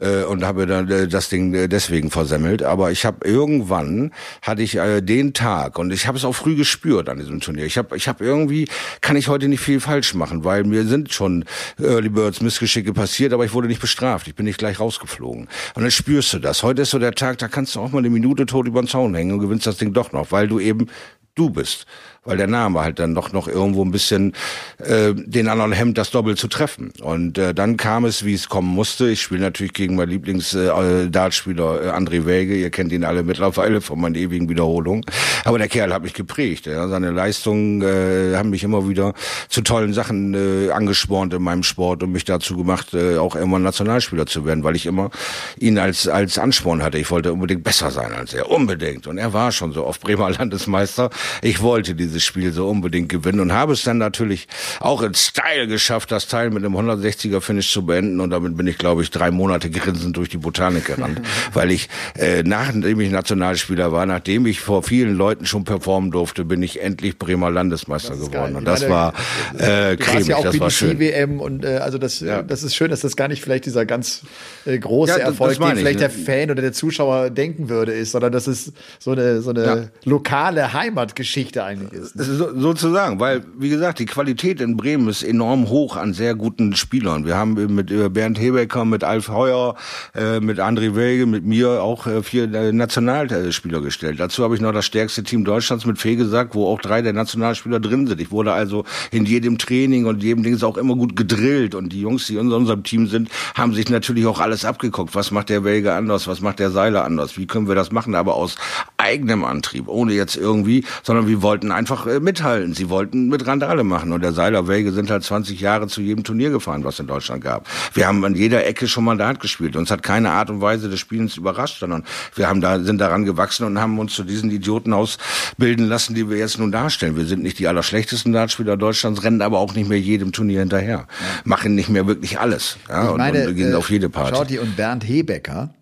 äh, und habe dann äh, das Ding äh, deswegen versemmelt. Aber ich habe irgendwann hatte ich äh, den Tag und ich habe es auch früh gespürt an diesem Turnier. Ich habe ich habe irgendwie kann ich heute nicht viel falsch machen, weil mir sind schon Early Birds Missgeschicke passiert, aber ich wurde nicht bestraft. Ich bin nicht gleich rausgeflogen. Und dann spürst du das. Heute ist so der Tag, da kannst du auch mal eine Minute tot über den Zaun hängen und gewinnst das Ding doch noch, weil du eben du bist weil der Name halt dann doch noch irgendwo ein bisschen äh, den anderen hemmt, das Doppel zu treffen. Und äh, dann kam es, wie es kommen musste. Ich spiele natürlich gegen mein Lieblings-Dartspieler äh, äh, André Welge. Ihr kennt ihn alle mittlerweile von meinen ewigen Wiederholungen. Aber der Kerl hat mich geprägt. Ja. Seine Leistungen äh, haben mich immer wieder zu tollen Sachen äh, angespornt in meinem Sport und mich dazu gemacht, äh, auch irgendwann Nationalspieler zu werden, weil ich immer ihn als als Ansporn hatte. Ich wollte unbedingt besser sein als er, unbedingt. Und er war schon so oft Bremer Landesmeister. Ich wollte diese dieses Spiel so unbedingt gewinnen und habe es dann natürlich auch in Style geschafft, das Teil mit einem 160er Finish zu beenden und damit bin ich, glaube ich, drei Monate grinsend durch die Botanik gerannt, weil ich, äh, nachdem ich Nationalspieler war, nachdem ich vor vielen Leuten schon performen durfte, bin ich endlich Bremer Landesmeister geworden geil. und das war äh, cremig, ja auch das war schön. WM und äh, also das, ja. das ist schön, dass das gar nicht vielleicht dieser ganz äh, große ja, Erfolg, den vielleicht ne? der Fan oder der Zuschauer denken würde, ist, sondern das ist so eine so eine lokale Heimatgeschichte eigentlich ist. So, sozusagen, weil, wie gesagt, die Qualität in Bremen ist enorm hoch an sehr guten Spielern. Wir haben mit äh, Bernd Hebecker, mit Alf Heuer, äh, mit André Welge, mit mir auch äh, vier Nationalspieler gestellt. Dazu habe ich noch das stärkste Team Deutschlands mit Fee gesagt, wo auch drei der Nationalspieler drin sind. Ich wurde also in jedem Training und jedem Ding auch immer gut gedrillt. Und die Jungs, die in unserem Team sind, haben sich natürlich auch alles abgeguckt. Was macht der Welge anders? Was macht der Seiler anders? Wie können wir das machen? Aber aus eigenem Antrieb, ohne jetzt irgendwie, sondern wir wollten einfach einfach äh, mithalten. Sie wollten mit Randale machen. Und der Seilerwege sind halt 20 Jahre zu jedem Turnier gefahren, was in Deutschland gab. Wir haben an jeder Ecke schon Mandat gespielt. Uns hat keine Art und Weise des Spielens überrascht, sondern wir haben da, sind daran gewachsen und haben uns zu diesen Idioten ausbilden lassen, die wir jetzt nun darstellen. Wir sind nicht die allerschlechtesten Dartspieler Deutschlands, rennen aber auch nicht mehr jedem Turnier hinterher. Ja. Machen nicht mehr wirklich alles. Ja, ich meine, und, und gehen äh, auf jede Party. Schauti und Bernd Hebecker,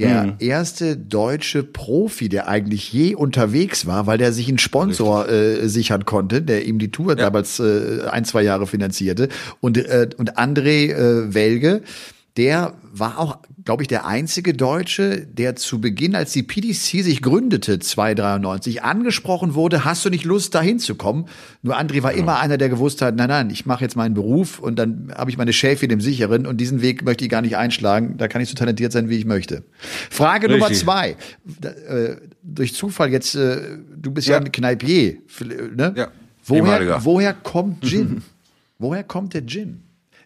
der mhm. erste deutsche Profi, der eigentlich je unterwegs war, weil der sich einen Sponsor äh, sichern konnte, der ihm die Tour ja. damals äh, ein, zwei Jahre finanzierte. Und, äh, und André äh, Welge, der war auch, glaube ich, der einzige Deutsche, der zu Beginn, als die PDC sich gründete, 293, angesprochen wurde, hast du nicht Lust, da hinzukommen? Nur André war ja. immer einer, der gewusst hat, nein, nein, ich mache jetzt meinen Beruf und dann habe ich meine Schäfchen im Sicheren und diesen Weg möchte ich gar nicht einschlagen. Da kann ich so talentiert sein, wie ich möchte. Frage Richtig. Nummer zwei. Äh, durch Zufall jetzt, äh, du bist ja, ja ein Kneipier, ne? Ja. Woher, woher kommt Gin? woher kommt der Gin?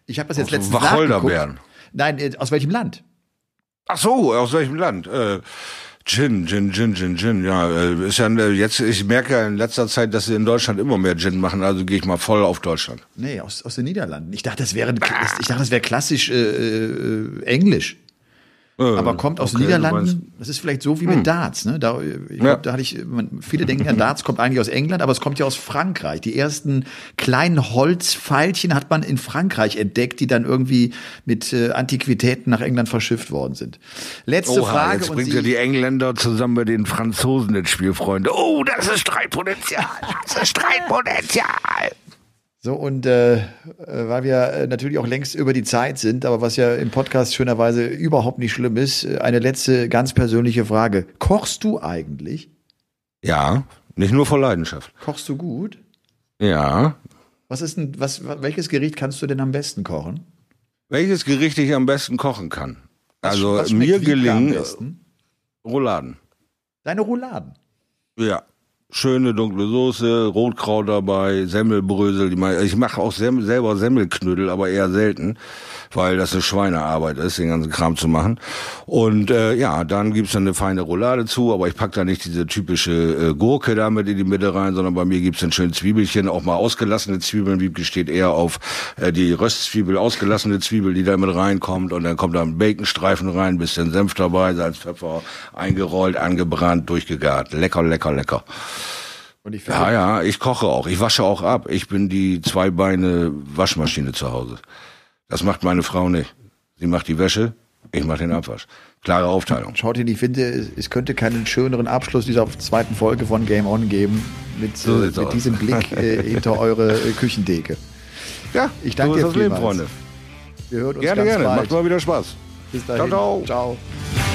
Ich habe das jetzt letztens Wacholderbeeren. Nein, äh, aus welchem Land? Ach so, aus welchem Land? Äh, Gin, Gin, Gin, Gin, Gin, ja, äh, ist ja jetzt, ich merke ja in letzter Zeit, dass sie in Deutschland immer mehr Gin machen, also gehe ich mal voll auf Deutschland. Nee, aus, aus den Niederlanden. Ich dachte, das wäre, ich dachte, das wäre klassisch äh, äh, Englisch. Äh, aber kommt aus okay, Niederlanden. Das ist vielleicht so wie mit hm. Darts. Ne? Da, ich glaub, ja. da hatte ich, man, viele denken ja, Darts kommt eigentlich aus England, aber es kommt ja aus Frankreich. Die ersten kleinen Holzpfeilchen hat man in Frankreich entdeckt, die dann irgendwie mit äh, Antiquitäten nach England verschifft worden sind. Letzte Oha, Frage. Jetzt bringt ja die Engländer zusammen mit den Franzosen ins Spiel, Freunde. Oh, das ist Streitpotenzial. Das ist Streitpotenzial. So, und äh, äh, weil wir äh, natürlich auch längst über die Zeit sind, aber was ja im Podcast schönerweise überhaupt nicht schlimm ist, äh, eine letzte ganz persönliche Frage. Kochst du eigentlich? Ja, nicht nur vor Leidenschaft. Kochst du gut? Ja. Was ist denn, was, welches Gericht kannst du denn am besten kochen? Welches Gericht ich am besten kochen kann? Was, also was mir gelingen Rouladen. Deine Rouladen? Ja schöne dunkle Soße, Rotkraut dabei, Semmelbrösel. Ich mache auch selber Semmelknödel, aber eher selten, weil das eine Schweinearbeit ist, den ganzen Kram zu machen. Und äh, ja, dann gibt's dann eine feine Roulade zu, aber ich pack da nicht diese typische äh, Gurke damit in die Mitte rein, sondern bei mir gibt's dann schön Zwiebelchen, auch mal ausgelassene Zwiebeln. Wiebke steht eher auf äh, die Röstzwiebel, ausgelassene Zwiebel, die da mit reinkommt. Und dann kommt da ein Baconstreifen rein, bisschen Senf dabei, Salz, Pfeffer, eingerollt, angebrannt, durchgegart. Lecker, lecker, lecker. Ja, ja, ich koche auch. Ich wasche auch ab. Ich bin die zwei Beine Waschmaschine zu Hause. Das macht meine Frau nicht. Sie macht die Wäsche, ich mache den Abwasch. Klare Aufteilung. Schaut hin, ich finde, es könnte keinen schöneren Abschluss dieser zweiten Folge von Game On geben mit, so äh, mit diesem Blick äh, hinter eure äh, Küchentheke. Ja, ich danke so dir vielmals. Leben, Freunde. Wir hören uns gerne, ganz gerne. Bald. Macht mal wieder Spaß. Bis dahin. Ciao, ciao. ciao.